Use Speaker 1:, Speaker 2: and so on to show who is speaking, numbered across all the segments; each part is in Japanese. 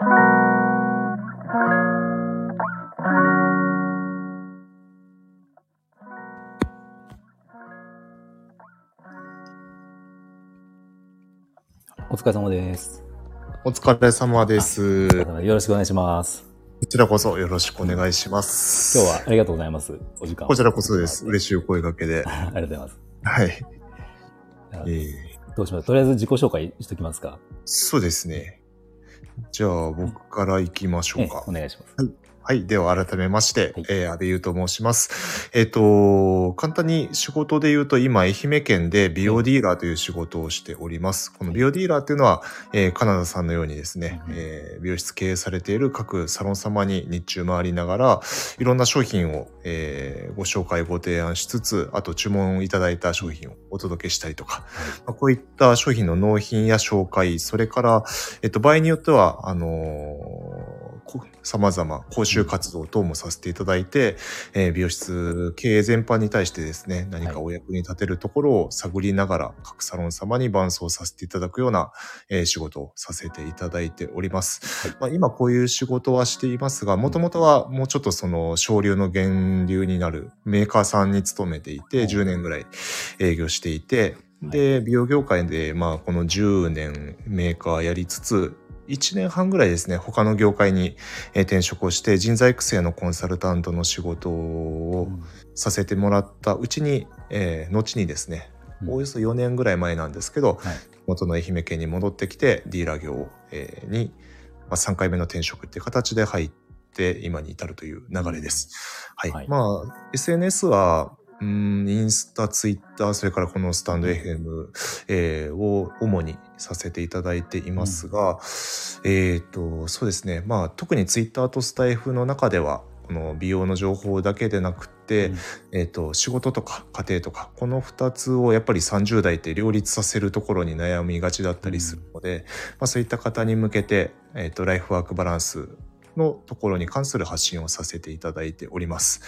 Speaker 1: お疲れ様です。
Speaker 2: お疲れ様です。
Speaker 1: よろしくお願いします。
Speaker 2: こちらこそよろしくお願いします。
Speaker 1: 今日はありがとうございます。お時間を
Speaker 2: こちらこそです。嬉しいお声掛けで。
Speaker 1: ありがとうございます。
Speaker 2: はい。
Speaker 1: あ
Speaker 2: えー
Speaker 1: どうします？とりあえず自己紹介しときますか。
Speaker 2: そうですね。じゃあ、僕から行きましょ
Speaker 1: え
Speaker 2: うか。
Speaker 1: お願いします。
Speaker 2: はい。では、改めまして、
Speaker 1: はい
Speaker 2: えー、安倍優と申します。えっ、と、簡単に仕事で言うと、今、愛媛県で美容ディーラーという仕事をしております。この美容ディーラーっていうのは、えーカナダさんのようにですね、
Speaker 1: うん
Speaker 2: えー美容室経営されている各サロン様に日中回りながら、いろんな商品を、えーご紹介、ご提案しつつ、あと注文いただいた商品をお届けしたりとか、まあこういった商品の納品や紹介、それから、えっと、場合によっては、あの様々講習活動等もさせていただいて、えー美容室経営全般に対してですね、何かお役に立てるところを探りながら、各サロン様に伴走させていただくような、えー仕事をさせていただいております。まあ、今こういう仕事はしていますが、もともとはもうちょっとその省流の源流になるメーカーさんに勤めていて、
Speaker 1: うん
Speaker 2: 10年ぐらい営業していて、で、美容業界で、まあ、この10年メーカーやりつつ、1年半ぐらいですね、他の業界にえー転職をして、人材育成のコンサルタントの仕事をさせてもらったうちに、えー後にですね、
Speaker 1: うん。
Speaker 2: おおよそ4年ぐらい前なんですけど、
Speaker 1: はい。
Speaker 2: 元の愛媛県に戻ってきて、ディーラー業、えーに、まあ、3回目の転職っていう形で入って、今に至るという流れです。はい。
Speaker 1: はい。
Speaker 2: まあ、SNS は、うん、インスタ、ツイッター、それからこのスタンド FM、えーを主にさせていただいていますが、えっ、と、そうですね。まあ、特にツイッターとスタイフの中では、この美容の情報だけでなくって、えっ、と、仕事とか家庭とか、この二つをやっぱり30代って両立させるところに悩みがちだったりするので、まあそういった方に向けて、えっ、と、ライフワークバランスのところに関する発信をさせていただいております。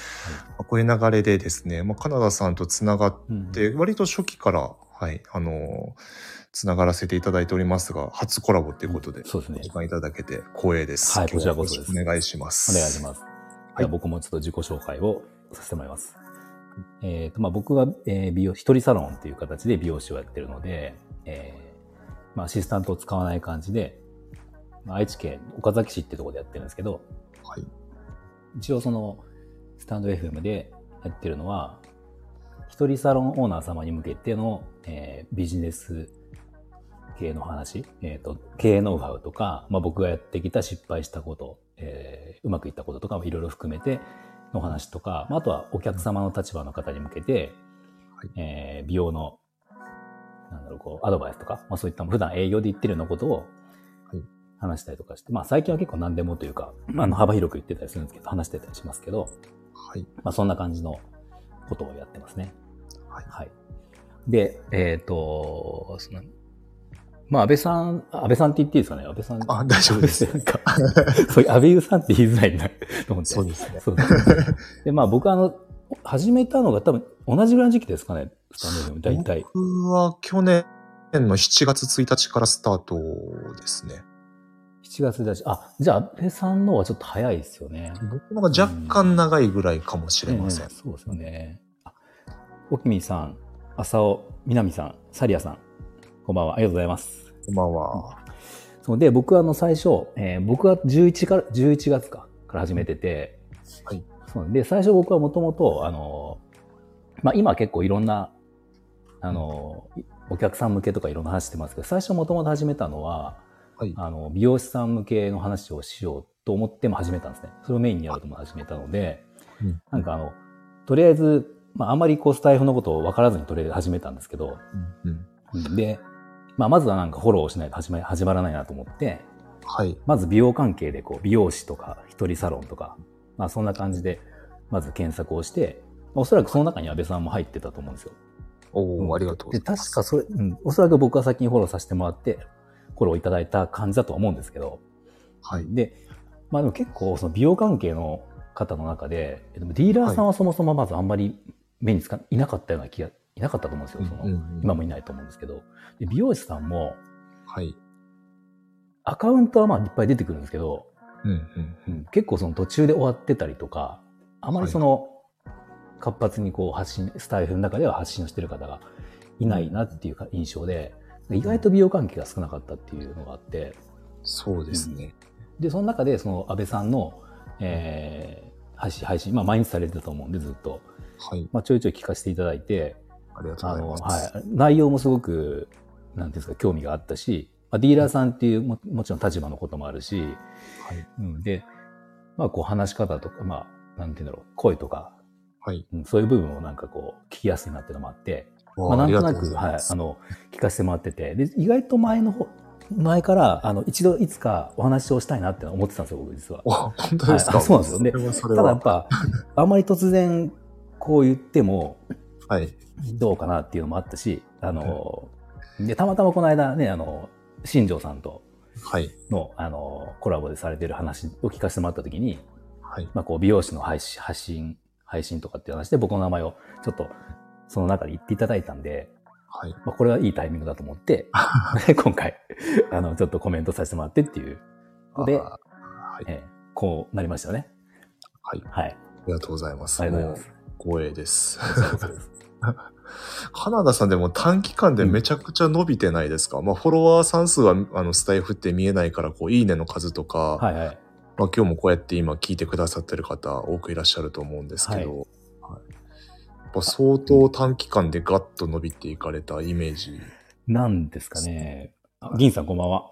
Speaker 2: まあこういう流れでですね、まあ、カナダさんとつながっ
Speaker 1: うん。
Speaker 2: て、割と初期から、はい、あのつながらせていただいておりますが、初コラボということで、
Speaker 1: そうですね
Speaker 2: お時間いただけて光栄です。
Speaker 1: はいこちらこそです
Speaker 2: お願いします。
Speaker 1: お願いします。じゃあ僕もちょっと自己紹介をさせてもらいます。えっ、と、まあ僕は、えー美容、一人サロンっていう形で美容師をやってるので、えーまあアシスタントを使わない感じで、まあ愛知県岡崎市ってところでやってるんですけど、
Speaker 2: はい。
Speaker 1: 一応そのスタンド FM でやってるのは、一人サロンオーナー様に向けての、えービジネス系の話、えっ、と、経営ノウハウとか、まあ僕がやってきた失敗したこと、えーうまくいったこととかいろいろ含めての話とか、まああとはお客様の立場の方に向けて、
Speaker 2: はい
Speaker 1: えー美容の、なんだろう、こう、アドバイスとか、まあそういった普段営業で言ってるようなことを
Speaker 2: はい
Speaker 1: 話したりとかして、まあ最近は結構何でもというか、まああの幅広く言ってたりするんですけど、話してたりしますけど、
Speaker 2: はい。
Speaker 1: まあそんな感じのことをやってますね。
Speaker 2: はい
Speaker 1: はい。で、えっ、と、その、まあ安倍さん、安倍さんって言っていいですかね安倍さん。
Speaker 2: あ、大丈夫です。
Speaker 1: なんか、そう安倍優さんって言いづらいな、と思って。
Speaker 2: そうですね。
Speaker 1: そうですね。で、まあ僕はあの、始めたのが多分同じぐらいの時期ですかね、スタンド FM 大体。
Speaker 2: 僕は去年の7月1日からスタートですね。
Speaker 1: 7月だし、あ、じゃあ安倍さんの方がちょっと早いですよね。
Speaker 2: 僕の方が若干長いぐらいかもしれません。
Speaker 1: ええそうですよね。あおきみさん、浅尾、みなみさん、サリアさん、こんばんは。ありがとうございます。
Speaker 2: こんばんは。
Speaker 1: そうで、僕はあの最初、えー僕は11から、11月か、から始めてて、
Speaker 2: はい。
Speaker 1: そうで、最初僕はもともと、あの、まあ今結構いろんな、あの、お客さん向けとかいろんな話してますけど、最初もともと始めたのは、
Speaker 2: はい。
Speaker 1: あの、美容師さん向けの話をしようと思っても始めたんですね。それをメインにやろうとも始めたので、
Speaker 2: うん
Speaker 1: なんかあの、とりあえず、まああんまりこうスタイフのことを分からずにとりあえず始めたんですけど、
Speaker 2: うんうん
Speaker 1: うんで、まあまずはなんかフォローしないと始ま始まらないなと思って、
Speaker 2: はい。
Speaker 1: まず美容関係でこう美容師とか一人サロンとか、まあそんな感じで、まず検索をして、おそらくその中に安倍さんも入ってたと思うんですよ。
Speaker 2: おー、ありがとうござ
Speaker 1: で、
Speaker 2: います。
Speaker 1: 確かそれ、うん、おそらく僕は先にフォローさせてもらって、フォローいただいた感じだとは思うんですけど、
Speaker 2: はい。
Speaker 1: で、まあでも結構その美容関係の方の中で、でもディーラーさんはそもそもまずあんまり目につか、いなかったような気が、いなかったと思うんですよ。その
Speaker 2: うんうんうん
Speaker 1: 今もいないと思うんですけど、で美容師さんも、
Speaker 2: はい。
Speaker 1: アカウントはまあいっぱい出てくるんですけど、
Speaker 2: うんうん
Speaker 1: うん結構その途中で終わってたりとか、あまりその、活発にこう発信、スタイフの中では発信をしてる方がいないなっていうか印象で、意外と美容関係が少なかったっていうのがあって、
Speaker 2: そうですね。
Speaker 1: で、その中でその安倍さんの、えー配信、配信、まあ毎日されてたと思うんでずっと、
Speaker 2: はい。
Speaker 1: まあちょいちょい聞かせていただいて、
Speaker 2: ありがとうございます。
Speaker 1: はい。内容もすごく、なんですか、興味があったし、まあ、ディーラーさんっていうももちろん立場のこともあるし、
Speaker 2: はい。
Speaker 1: うん、で、まあこう話し方とか、まあ、なんていうんだろう、声とか、
Speaker 2: はい。
Speaker 1: うん、そういう部分をなんかこう、聞きやすいなっていうのもあって、まあなんとなく、
Speaker 2: い
Speaker 1: はい、あの、聞かせてもらってて、で、意外と前の方、前から、あの、一度いつかお話をしたいなって思ってたんですよ、僕実は。
Speaker 2: お本当ですか、
Speaker 1: はいあそうなんですよで。ただやっぱ、あんまり突然こう言っても、
Speaker 2: はい。
Speaker 1: どうかなっていうのもあったし、あの、で、たまたまこの間ね、あの、新庄さんと
Speaker 2: はい。
Speaker 1: の、あの、コラボでされてる話を聞かせてもらったときに、
Speaker 2: はい。
Speaker 1: まあ、こう、美容師の配信、発信、配信とかっていう話で僕の名前をちょっと、その中で言っていただいたんで、
Speaker 2: はい。
Speaker 1: まあ、これはいいタイミングだと思って、今回、あの、ちょっとコメントさせてもらってっていうので、
Speaker 2: あはい。
Speaker 1: えーこうなりましたよね。
Speaker 2: はい。
Speaker 1: はい。
Speaker 2: ありがとうございます。
Speaker 1: ありがとうございます。
Speaker 2: 光栄です。花田さんでも短期間でめちゃくちゃ伸びてないですか、まあフォロワーさん数はあのスタイフって見えないから、こう、いいねの数とか、
Speaker 1: はいはい。
Speaker 2: まあ今日もこうやって今聞いてくださってる方多くいらっしゃると思うんですけど、はいやっぱ相当短期間でガッと伸びていかれたイメージ。
Speaker 1: なんですかね。あ銀さんこんばんは。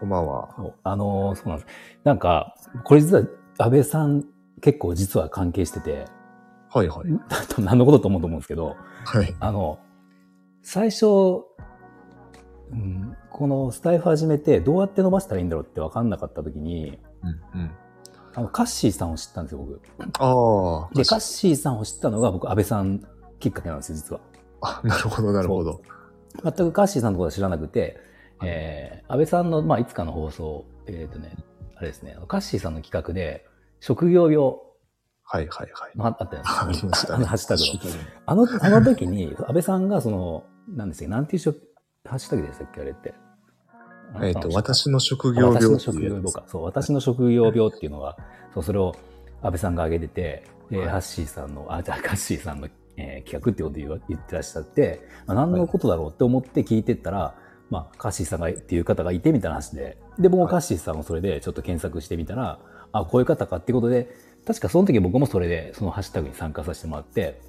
Speaker 2: こんばんは。
Speaker 1: あのーそうなんです。なんか、これ実は安倍さん結構実は関係してて、
Speaker 2: はいはい。
Speaker 1: 何のことと思うと思うんですけど、
Speaker 2: はい。
Speaker 1: あの、最初、うん、このスタイフ始めてどうやって伸ばしたらいいんだろうって分かんなかった時に、
Speaker 2: うんうん。
Speaker 1: あの、カッシーさんを知ったんですよ、僕。
Speaker 2: ああ。
Speaker 1: で、カッシーさんを知ったのが僕、安倍さんきっかけなんですよ、実は。
Speaker 2: あ、なるほどなるほど。
Speaker 1: 全くカッシーさんのことは知らなくて、えー、安倍さんの、まあ、いつかの放送、えっ、とね、あれですね、カッシーさんの企画で、職業病
Speaker 2: はいはいはい。
Speaker 1: のあったじゃないですか。
Speaker 2: ありました
Speaker 1: あ
Speaker 2: ね。
Speaker 1: のハッシュタグの。あの、あの時に、安倍さんがその、なんですか、なんていうしょハッシュタグでしたっけ、あれって。
Speaker 2: えっ、と、私の職
Speaker 1: あ
Speaker 2: 業病
Speaker 1: 私の職業病か。そう、私の職業病っていうのは、そう、それを安倍さんが挙げてて、で、
Speaker 2: はい
Speaker 1: ハッシーさんの、あ、じゃあ、カッシーさんの、えー企画ってことを言わ言ってらっしゃって、まあ、何のことだろうって思って聞いてったら、まあ、カッシーさんがっていう方がいてみたいな話で、で、僕もカッシーさんをそれでちょっと検索してみたら、あ、こういう方かっていうことで、確かその時僕もそれで、そのハッシュタグに参加させてもらって、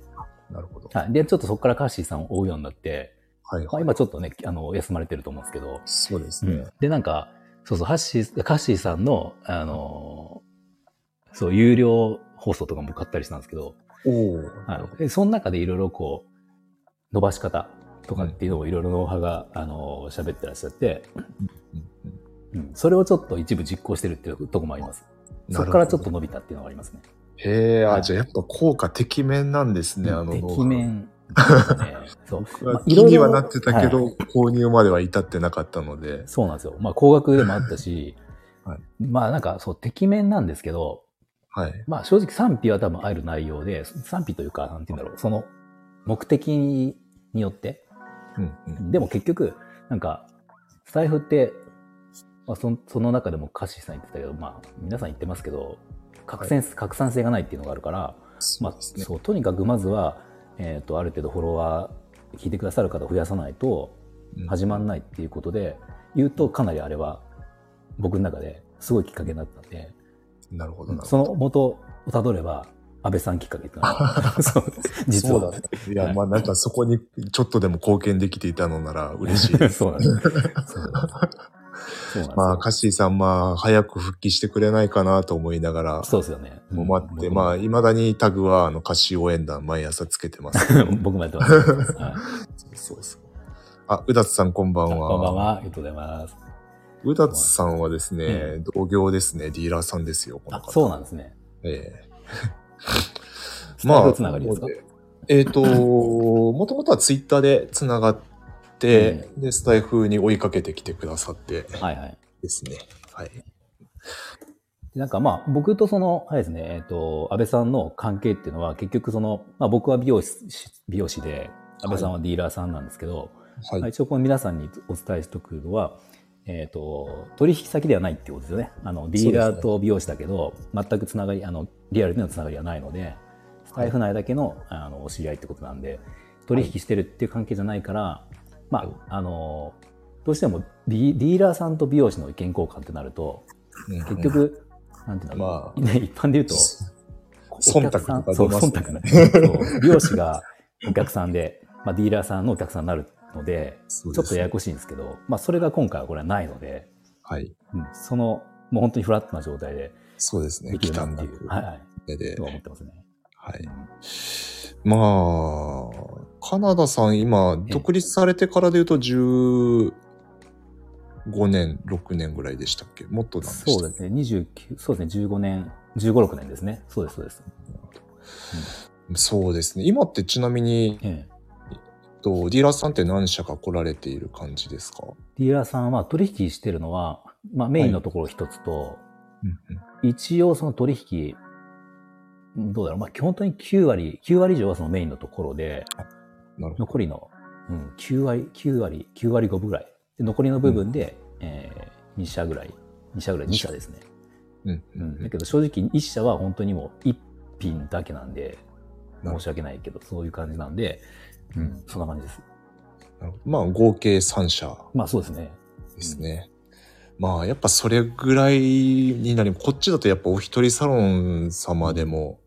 Speaker 2: なるほど。
Speaker 1: はい。で、ちょっとそこからカッシーさんを追うようになって、まあ、
Speaker 2: はいはい。
Speaker 1: 今ちょっとね、あの、休まれてると思うんですけど、
Speaker 2: そうですね
Speaker 1: うん。で、なんか、そうそう、ハッシー、カッシーさんの、あのーそう、有料放送とかも買ったりしたんですけど、
Speaker 2: おお。
Speaker 1: はい。で、その中でいろいろこう、伸ばし方とかっていうのをいろいろノウハウが、あのー喋ってらっしゃって、
Speaker 2: うん
Speaker 1: それをちょっと一部実行してるっていうところもあります。そこからちょっと伸びたっていうのがありますね。
Speaker 2: へえ、あ、
Speaker 1: はい
Speaker 2: じゃあやっぱ効果てきめんなんですね、あの
Speaker 1: て。きめん。そう。
Speaker 2: 気にはなってたけど、
Speaker 1: はい
Speaker 2: 購入までは至ってなかったので。
Speaker 1: そうなんですよ。まあ、高額でもあったし、
Speaker 2: はい
Speaker 1: まあ、なんか、そう、てきめんなんですけど、
Speaker 2: はい。
Speaker 1: まあ正直賛否は多分ある内容で、賛否というか、なんて言うんだろう、その目的によって、
Speaker 2: うんうん。
Speaker 1: でも結局、なんか、スタイフって、まあ、そその中でもカッシーさん言ってたけど、まあ皆さん言ってますけど、拡散、拡散性がないっていうのがあるから、まあ
Speaker 2: そう
Speaker 1: とにかくまずは、えっ、と、ある程度フォロワー、聞いてくださる方を増やさないと
Speaker 2: うん
Speaker 1: 始まんないっていうことで、言うとかなりあれは僕の中ですごいきっかけになったんで、
Speaker 2: なるほどなる
Speaker 1: そ
Speaker 2: ほど。
Speaker 1: の元をたどれば、安倍さんきっかけって そう実は。
Speaker 2: そうだ。いや、まあなんかそこにちょっとでも貢献できていたのなら嬉しいです。
Speaker 1: そうなんです。
Speaker 2: まあ、カッシーさん、まあ、早く復帰してくれないかなと思いながら、
Speaker 1: そうですよね。
Speaker 2: もう待って、
Speaker 1: うん
Speaker 2: まあ、未だにタグは、あの、カッシー応援団毎朝つけてます。
Speaker 1: 僕もやってます。はい
Speaker 2: そうそう。あ、うだつさんこんばんは。
Speaker 1: こんばんは。ありがとうございます。
Speaker 2: うだつさんはですね、同業ですね、ディーラーさんですよ、この
Speaker 1: あ、
Speaker 2: 方。
Speaker 1: そうなんですね。
Speaker 2: ええ
Speaker 1: スタイフつながりですか、
Speaker 2: えっ、と、もともとはツイッターでつながって、で、スタイフに追いかけてきてくださって
Speaker 1: はいはい。
Speaker 2: ですね。はい。
Speaker 1: でなんかまあ、僕とその、あれですね、えっ、と、安倍さんの関係っていうのは、結局その、まあ僕は美容師、美容師で、安倍さんはディーラーさんなんですけど、
Speaker 2: はい。
Speaker 1: まあ一応この皆さんにお伝えしておくのは、えっ、と、取引先ではないってことですよね。あの、ディーラーと美容師だけど、全くつながり、あの、リアルでのつながりはないので、スタイフ内だけの、あの、お知り合いってことなんで、取引してるっていう関係じゃないから、まあ、
Speaker 2: はい
Speaker 1: あの、どうしてもディディーラーさんと美容師の意見交換ってなると、
Speaker 2: うん。
Speaker 1: 結局、なんていうの、
Speaker 2: まあ。
Speaker 1: ね、一般で言うと、
Speaker 2: 忖度とか
Speaker 1: そう、忖度ね。美容師がお客さんで、まあ、ディーラーさんのお客さんになるので、ちょっとややこしいんですけど、まあ、それが今回はこれはないので、
Speaker 2: はい。
Speaker 1: うん、その、もう本当にフラットな状態で
Speaker 2: そうですね。
Speaker 1: できるな
Speaker 2: 忌憚なく
Speaker 1: っていう、はい。はい、
Speaker 2: で
Speaker 1: 思ってますね。
Speaker 2: はい。まあ、カナダさん今、
Speaker 1: ええ
Speaker 2: 独立されてからで言うと15年、6年ぐらいでしたっけ？もっとなんでした
Speaker 1: そうですね、29、そうですね、15年、15、6年ですね。そうです、そうです。
Speaker 2: そうですね。今ってちなみに、
Speaker 1: ええ、
Speaker 2: えっとディーラーさんって何社か来られている感じですか？
Speaker 1: ディーラーさんは取引してるのは、まあ、メインのところ一つと、
Speaker 2: うん
Speaker 1: 一応その取引、うんどうだろう、まあ、基本的に9割、9割以上はそのメインのところで。残りの、うん、9割、9割、9割5分ぐらい。で残りの部分で、えー、2社ぐらい、2社ぐらい、2社ですね。
Speaker 2: うん
Speaker 1: う
Speaker 2: うん
Speaker 1: ん。だけど正直1社は本当にもう1品だけなんで、申し訳ないけど、そういう感じなんで、うん、そんな感じです。
Speaker 2: まあ、合計3社
Speaker 1: まあそうですね。
Speaker 2: ですね。まあ、やっぱそれぐらいになり、こっちだとやっぱお一人サロン様でも、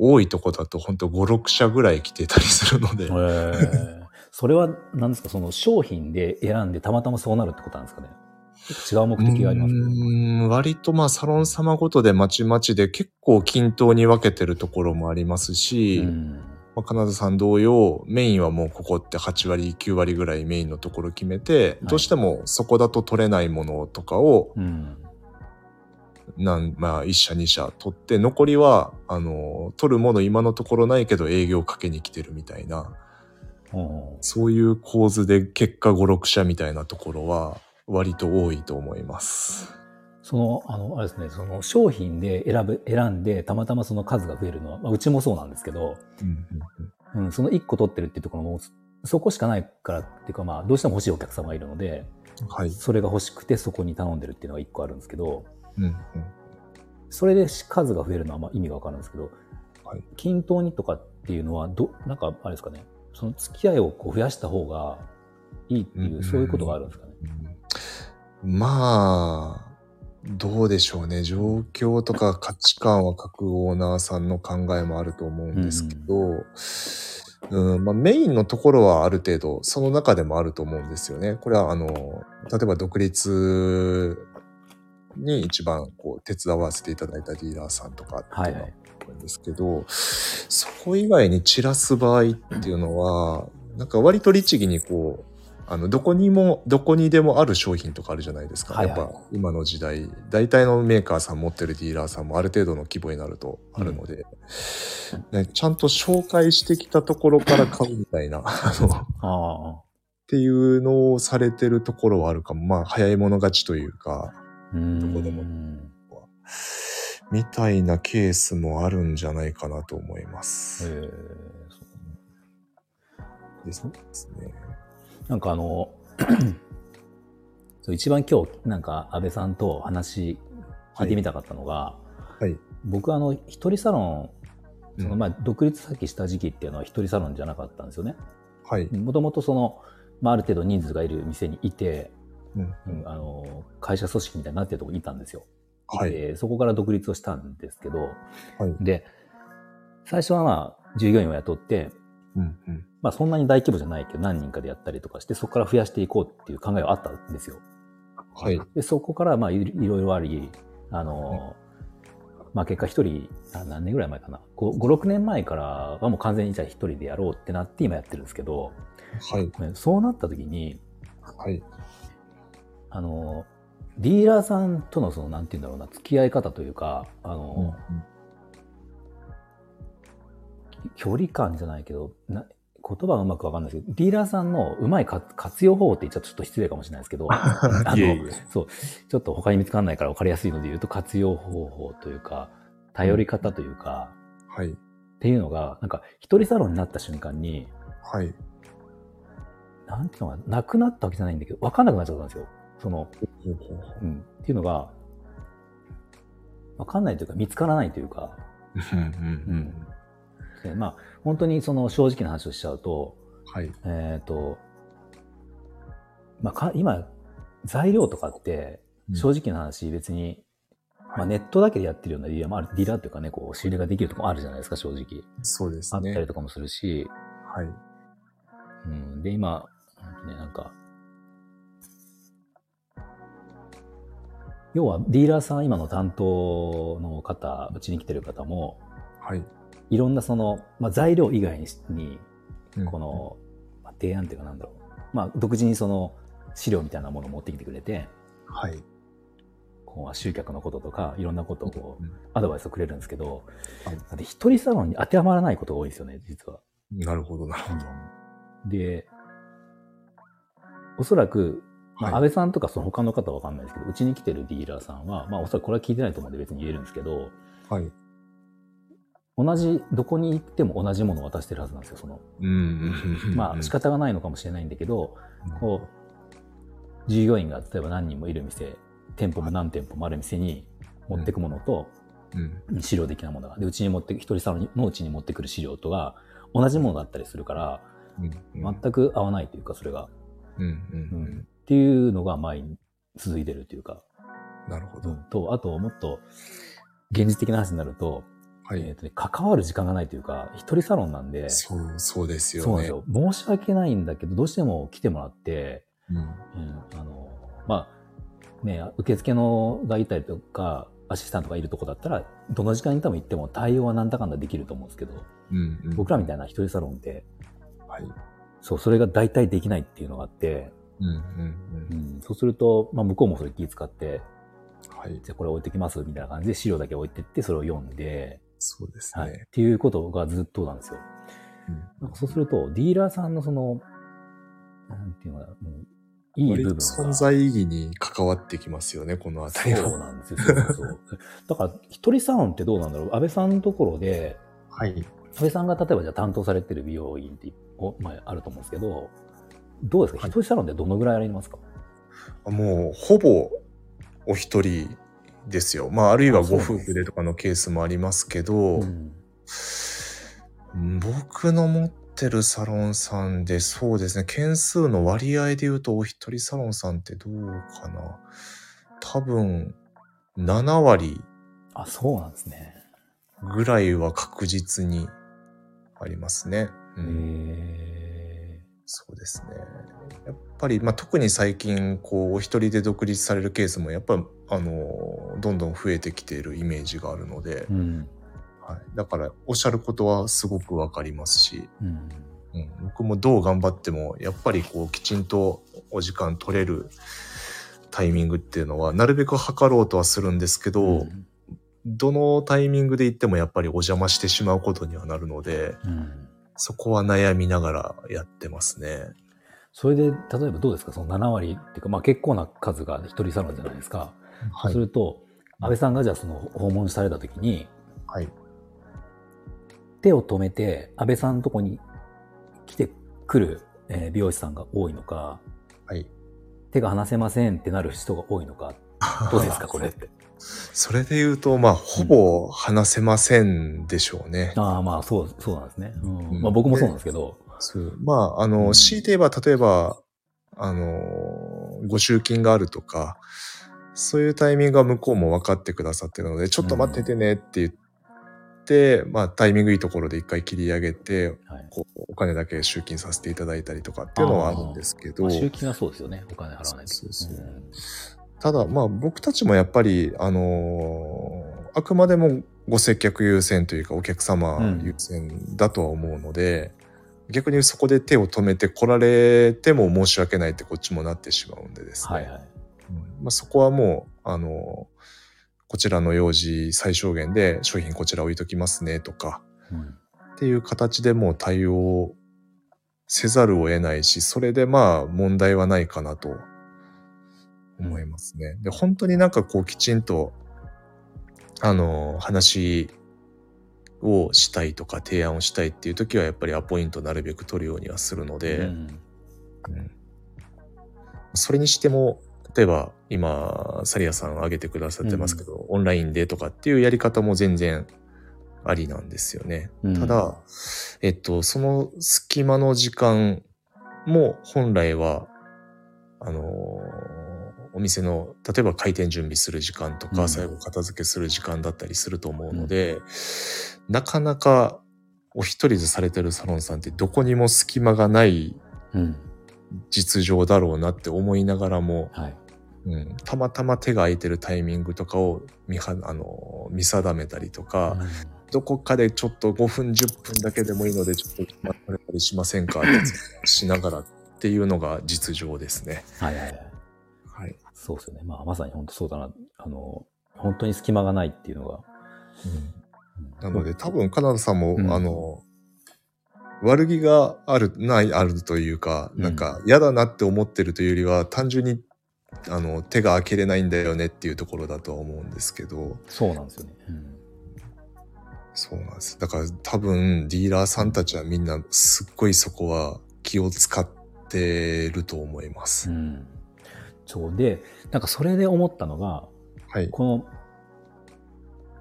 Speaker 2: 多いとこだと本当5、6社ぐらい来てたりするので、
Speaker 1: えー。それは何ですか？その商品で選んでたまたまそうなるってことなんですかね？違う目的があります
Speaker 2: うーん割とまあサロン様ごとでまちまちで結構均等に分けてるところもありますし、
Speaker 1: うん
Speaker 2: まあ、カナダさん同様、メインはもうここって8割、9割ぐらいメインのところ決めて、
Speaker 1: い
Speaker 2: どうしてもそこだと取れないものとかを、
Speaker 1: うん。
Speaker 2: なん、まあ、1社2社取って、残りは、あの、取るもの今のところないけど営業かけに来てるみたいな、
Speaker 1: お
Speaker 2: そういう構図で結果5、6社みたいなところは割と多いと思います。
Speaker 1: その、あの、あれですね、その商品で選ぶ、選んでたまたまその数が増えるのは、まあ、うちもそうなんですけど、
Speaker 2: うん
Speaker 1: うん、その1個取ってるっていうところも、そこしかないからっていうか、まあ、どうしても欲しいお客様がいるので、
Speaker 2: はい。
Speaker 1: それが欲しくてそこに頼んでるっていうのが1個あるんですけど、
Speaker 2: うんうん。
Speaker 1: それで数が増えるのはまあ意味がわかるんですけど、
Speaker 2: はい。
Speaker 1: 均等にとかっていうのは、ど、なんか、あれですかね、その付き合いをこう増やした方がいいっていう、
Speaker 2: うん
Speaker 1: そういうことがあるんですかね。
Speaker 2: うん。まあ、どうでしょうね。状況とか価値観は各オーナーさんの考えもあると思うんですけど、うん。まあ、メインのところはある程度、その中でもあると思うんですよね。これは、あの、例えば独立に一番こう手伝わせていただいたディーラーさんとかっていうのは
Speaker 1: はいはい。
Speaker 2: あるんですけど、そこ以外に散らす場合っていうのは、なんか割と律儀にこう、あの、どこにも、どこにでもある商品とかあるじゃないですか。
Speaker 1: はいはい
Speaker 2: やっぱ今の時代、大体のメーカーさん持ってるディーラーさんもある程度の規模になるとあるので、ね、ちゃんと紹介してきたところから買うみたいな、あの、っ。ていうのをされてるところはあるかも。まあ、早い者勝ちというか、
Speaker 1: うーん。
Speaker 2: どこでもみたいなケースもあるんじゃないかなと思います。
Speaker 1: えーそう
Speaker 2: ですね。
Speaker 1: なんかあの、そう一番今日、なんか安倍さんと話聞いてみたかったのが、
Speaker 2: はい。
Speaker 1: 僕あの、一人サロン、その
Speaker 2: うん
Speaker 1: まあ独立先した時期っていうのは一人サロンじゃなかったんですよね。
Speaker 2: はい。
Speaker 1: もともとその、まあ、ある程度人数がいる店にいて、
Speaker 2: うん
Speaker 1: うんあの会社組織みたいになってるところにいたんですよ。
Speaker 2: はい。
Speaker 1: でそこから独立をしたんですけど、
Speaker 2: はい。
Speaker 1: で、最初はまあ、従業員を雇って、
Speaker 2: うんうん。
Speaker 1: まあそんなに大規模じゃないけど何人かでやったりとかして、そこから増やしていこうっていう考えはあったんですよ。
Speaker 2: はい。
Speaker 1: で、そこからまあいいろいろあり、あの、まあ結果一人、あ何年ぐらい前かな。5、5 6年前からはもう完全にじゃあ一人でやろうってなって今やってるんですけど、
Speaker 2: はい。
Speaker 1: ねそうなった時に、
Speaker 2: はい。
Speaker 1: あの、ディーラーさんとのその、なんて言うんだろうな、付き合い方というか、あの、距離感じゃないけど、な言葉がうまくわかんないですけど、ディーラーさんのうまいか活用方法って言っちゃちょっと失礼かもしれないですけど、あのそう、ちょっと他に見つかんないから分かりやすいので言うと活用方法というか、頼り方というか、
Speaker 2: はい。
Speaker 1: っていうのが、なんか一人サロンになった瞬間に、
Speaker 2: はい。
Speaker 1: なんていうのかな、なくなったわけじゃないんだけど、分かんなくなっちゃったんですよ。その、うん、っていうのが、わかんないというか、見つからないというか、
Speaker 2: うん。うん。
Speaker 1: うん。でまあ、本当にその正直な話をしちゃうと、
Speaker 2: はい。
Speaker 1: えっ、と、まあか、今、材料とかって、正直な話、別に、まあ、ネットだけでやってるようなディーラーもある、ディーラーっていうかね、こう、仕入れができるとこもあるじゃないですか、正直。
Speaker 2: そうですね。
Speaker 1: あったりとかもするし、
Speaker 2: はい。
Speaker 1: うん、で、今、ね、なんか、要はディーラーさん、今の担当の方、うちに来てる方も、
Speaker 2: はい。
Speaker 1: いろんなその、まあ、材料以外にに、
Speaker 2: うん
Speaker 1: こ、の、まあ提案っていうかなんだろう。まあ、独自にその資料みたいなものを持ってきてくれて、
Speaker 2: はい。
Speaker 1: こう集客のこととか、いろんなことをこう
Speaker 2: うん
Speaker 1: アドバイスをくれるんですけど、
Speaker 2: はい
Speaker 1: だって一人サロンに当てはまらないことが多いんですよね、実は。
Speaker 2: なるほど、なるほど。
Speaker 1: で、おそらく、まあ、
Speaker 2: はい
Speaker 1: 安倍さんとかその他の方はわかんないですけど、うちに来てるディーラーさんは、まあおそらくこれは聞いてないと思うんで別に言えるんですけど、
Speaker 2: はい。
Speaker 1: 同じ、どこに行っても同じものを渡してるはずなんですよ、その。
Speaker 2: うんうんうん。
Speaker 1: まあ仕方がないのかもしれないんだけど、こう、従業員が例えば何人もいる店、店舗も何店舗もある店に持ってくものと、
Speaker 2: うん。
Speaker 1: 資料的なものが。で、うちに持って、一人サロンのうちに持ってくる資料とが同じものだったりするから、
Speaker 2: うん。
Speaker 1: 全く合わないというか、それが。
Speaker 2: うん。う
Speaker 1: うん
Speaker 2: ん。
Speaker 1: っていうのが前に続いてるというか、
Speaker 2: なるほど。
Speaker 1: と、あともっと現実的な話になると、
Speaker 2: はい。
Speaker 1: えっとね、関わる時間がないというか、一人サロンなんで、
Speaker 2: そう、そうですよね。
Speaker 1: そうなんですよ。申し訳ないんだけど、どうしても来てもらって、
Speaker 2: うん。
Speaker 1: うん、あの、まあ、ね、受付のがいたりとか、アシスタントがいるとこだったら、どの時間に多分行っても対応はなんだかんだできると思うんですけど、
Speaker 2: うん。うん
Speaker 1: 僕らみたいな一人サロンって、
Speaker 2: はい。
Speaker 1: そう、それが大体できないっていうのがあって、
Speaker 2: うん。うん。
Speaker 1: う
Speaker 2: うん。
Speaker 1: ん、そうすると、まあ、向こうもそれ気遣って、
Speaker 2: はい。
Speaker 1: じゃあこれ置いてきますみたいな感じで資料だけ置いてって、それを読んで、
Speaker 2: そうです
Speaker 1: はい。っ
Speaker 2: ね。
Speaker 1: ていうことがずっとなんですよ。
Speaker 2: うん
Speaker 1: なんかそうすると、ディーラーさんのその、なんていうのかな、もういい部分が。
Speaker 2: 存在意義に関わってきますよね、このあたりは。
Speaker 1: そうなんですよ。そう だから、一人サロンってどうなんだろう安倍さんのところで、
Speaker 2: はい。
Speaker 1: 安倍さんが例えばじゃあ担当されてる美容院って、おまあ、あると思うんですけど、どうですか、
Speaker 2: はい
Speaker 1: 一人サロンでどのぐらいありますか？
Speaker 2: もう、ほぼお一人ですよ。まあ、あるいはご夫婦でとかのケースもありますけど、
Speaker 1: うん
Speaker 2: 僕の持ってるサロンさんでそうですね、件数の割合で言うとお一人サロンさんってどうかな。多分、7割
Speaker 1: あ、そうなんですね。
Speaker 2: ぐらいは確実にありますね。う
Speaker 1: へ
Speaker 2: ん、
Speaker 1: え。
Speaker 2: そうですね。やっぱり、まあ、特に最近、こう、お一人で独立されるケースも、やっぱ、あの、どんどん増えてきているイメージがあるので、
Speaker 1: うん。
Speaker 2: はい。だから、おっしゃることはすごくわかりますし、
Speaker 1: うん。
Speaker 2: うん、僕もどう頑張っても、やっぱりこう、きちんとお時間取れるタイミングっていうのは、なるべく測ろうとはするんですけど、
Speaker 1: うん
Speaker 2: どのタイミングで行ってもやっぱりお邪魔してしまうことにはなるので、
Speaker 1: うん
Speaker 2: そこは悩みながらやってますね。
Speaker 1: それで、例えばどうですか？その7割っていうか、まあ結構な数が一人サロンじゃないですか。
Speaker 2: は
Speaker 1: すると、安倍さんがじゃあその訪問された時に、
Speaker 2: はい。
Speaker 1: 手を止めて安倍さんのとこに来てくる、えー美容師さんが多いのか、
Speaker 2: はい。
Speaker 1: 手が離せませんってなる人が多いのか、どうですか？これって。
Speaker 2: それで言うと、まあ、ほぼ話せませんでしょうね。
Speaker 1: ああ、まあそう、そうなんですね。うん
Speaker 2: うん
Speaker 1: まあ僕もそうなんですけど。
Speaker 2: そう。まあ、あの、
Speaker 1: うん
Speaker 2: 強いて言えば、例えば、あの、ご集金があるとか、そういうタイミングは向こうも分かってくださってるので、ちょっと待っててねって言って、まあ、タイミングいいところで一回切り上げて、
Speaker 1: はい
Speaker 2: こうお金だけ集金させていただいたりとかっていうのはあるんですけど、
Speaker 1: まあ、集金はそうですよね。お金払わないと。
Speaker 2: そうそうそう
Speaker 1: うん
Speaker 2: ただまあ僕たちもやっぱりあのーあくまでもご接客優先というかお客様優先だとは思うので、逆にそこで手を止めて来られても申し訳ないってこっちもなってしまうんでですね、
Speaker 1: はいはい。
Speaker 2: うん。まあ、そこはもうあのーこちらの用事最小限で商品こちら置いときますねとか
Speaker 1: うん。
Speaker 2: っていう形でもう対応せざるを得ないし、それでまあ問題はないかなと思いますね。で、本当になんかこうきちんと、あの、話をしたいとか提案をしたいっていう時はやっぱりアポイントなるべく取るようにはするので、
Speaker 1: うん
Speaker 2: うんそれにしても、例えば今、サリアさん挙げてくださってますけど、オンラインでとかっていうやり方も全然ありなんですよね。
Speaker 1: うん
Speaker 2: ただ、えっと、その隙間の時間も本来は、あのーお店の、例えば開店準備する時間とか、
Speaker 1: うん
Speaker 2: 最後片付けする時間だったりすると思うので、なかなかお一人でされてるサロンさんってどこにも隙間がない
Speaker 1: うん。
Speaker 2: 実情だろうなって思いながらも、
Speaker 1: はい。
Speaker 2: うん、たまたま手が空いてるタイミングとかを見はあの見定めたりとか、どこかでちょっと5分10分だけでもいいのでちょっと待たれたりしませんかってしながらっていうのが実情ですね。
Speaker 1: はいはいはい。
Speaker 2: はい。
Speaker 1: そうですよね。まあ、まさに本当そうだな。あの、本当に隙間がないっていうのが。うん
Speaker 2: なので多分カナダさんも、
Speaker 1: うん
Speaker 2: あの悪気があるないあるというか、
Speaker 1: うん
Speaker 2: なんか嫌だなって思ってるというよりは単純にあの手が開けれないんだよねっていうところだとは思うんですけど
Speaker 1: そうなんですよね。うん
Speaker 2: そうなんですだから多分ディーラーさんたちはみんなすっごいそこは気を使ってると思います。
Speaker 1: うん。そうで、なんかそれで思ったのが、
Speaker 2: はい。
Speaker 1: この、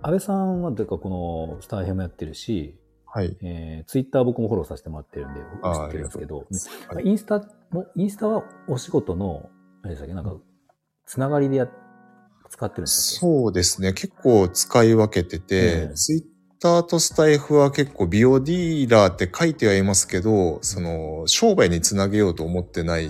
Speaker 1: 安倍さんは、というかこのスターヘもやってるし、
Speaker 2: はい。
Speaker 1: えー、ツイッター僕もフォローさせてもらってるんで、知ってるんですけど、
Speaker 2: ありがとうござい
Speaker 1: インスタも、インスタはお仕事の、あれでしたっけ、なんか、つながりでや、使ってるんですか
Speaker 2: そうですね。結構使い分けてて、
Speaker 1: うん
Speaker 2: ツイッターとスタイフは結構美容ディーラーって書いてはいますけど、その、商売につなげようと思ってない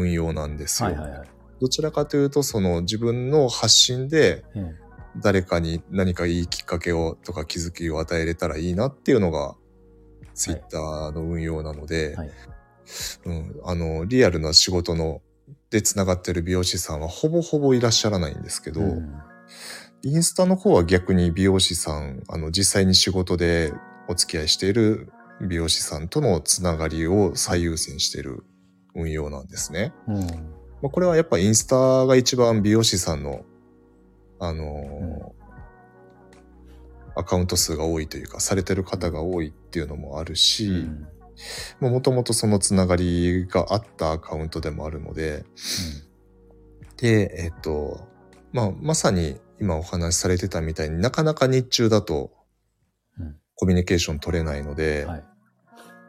Speaker 2: 運用なんですよ。
Speaker 1: はいはいはい。
Speaker 2: どちらかというと、その自分の発信で
Speaker 1: え
Speaker 2: 誰かに何かいいきっかけをとか気づきを与えれたらいいなっていうのが、ツイッターの運用なので、
Speaker 1: はい
Speaker 2: うん、あの、リアルな仕事の、で繋がってる美容師さんはほぼほぼいらっしゃらないんですけど、
Speaker 1: うん
Speaker 2: インスタの方は逆に美容師さん、あの、実際に仕事でお付き合いしている美容師さんとのつながりを最優先している運用なんですね。
Speaker 1: うん。
Speaker 2: まあ、これはやっぱインスタが一番美容師さんの、あのーアカウント数が多いというか、されてる方が多いっていうのもあるし、
Speaker 1: うん
Speaker 2: もともとそのつながりがあったアカウントでもあるので、で、えっと、まあ、まさに今お話しされてたみたいになかなか日中だと
Speaker 1: うん
Speaker 2: コミュニケーション取れないの
Speaker 1: う
Speaker 2: で、
Speaker 1: んはい。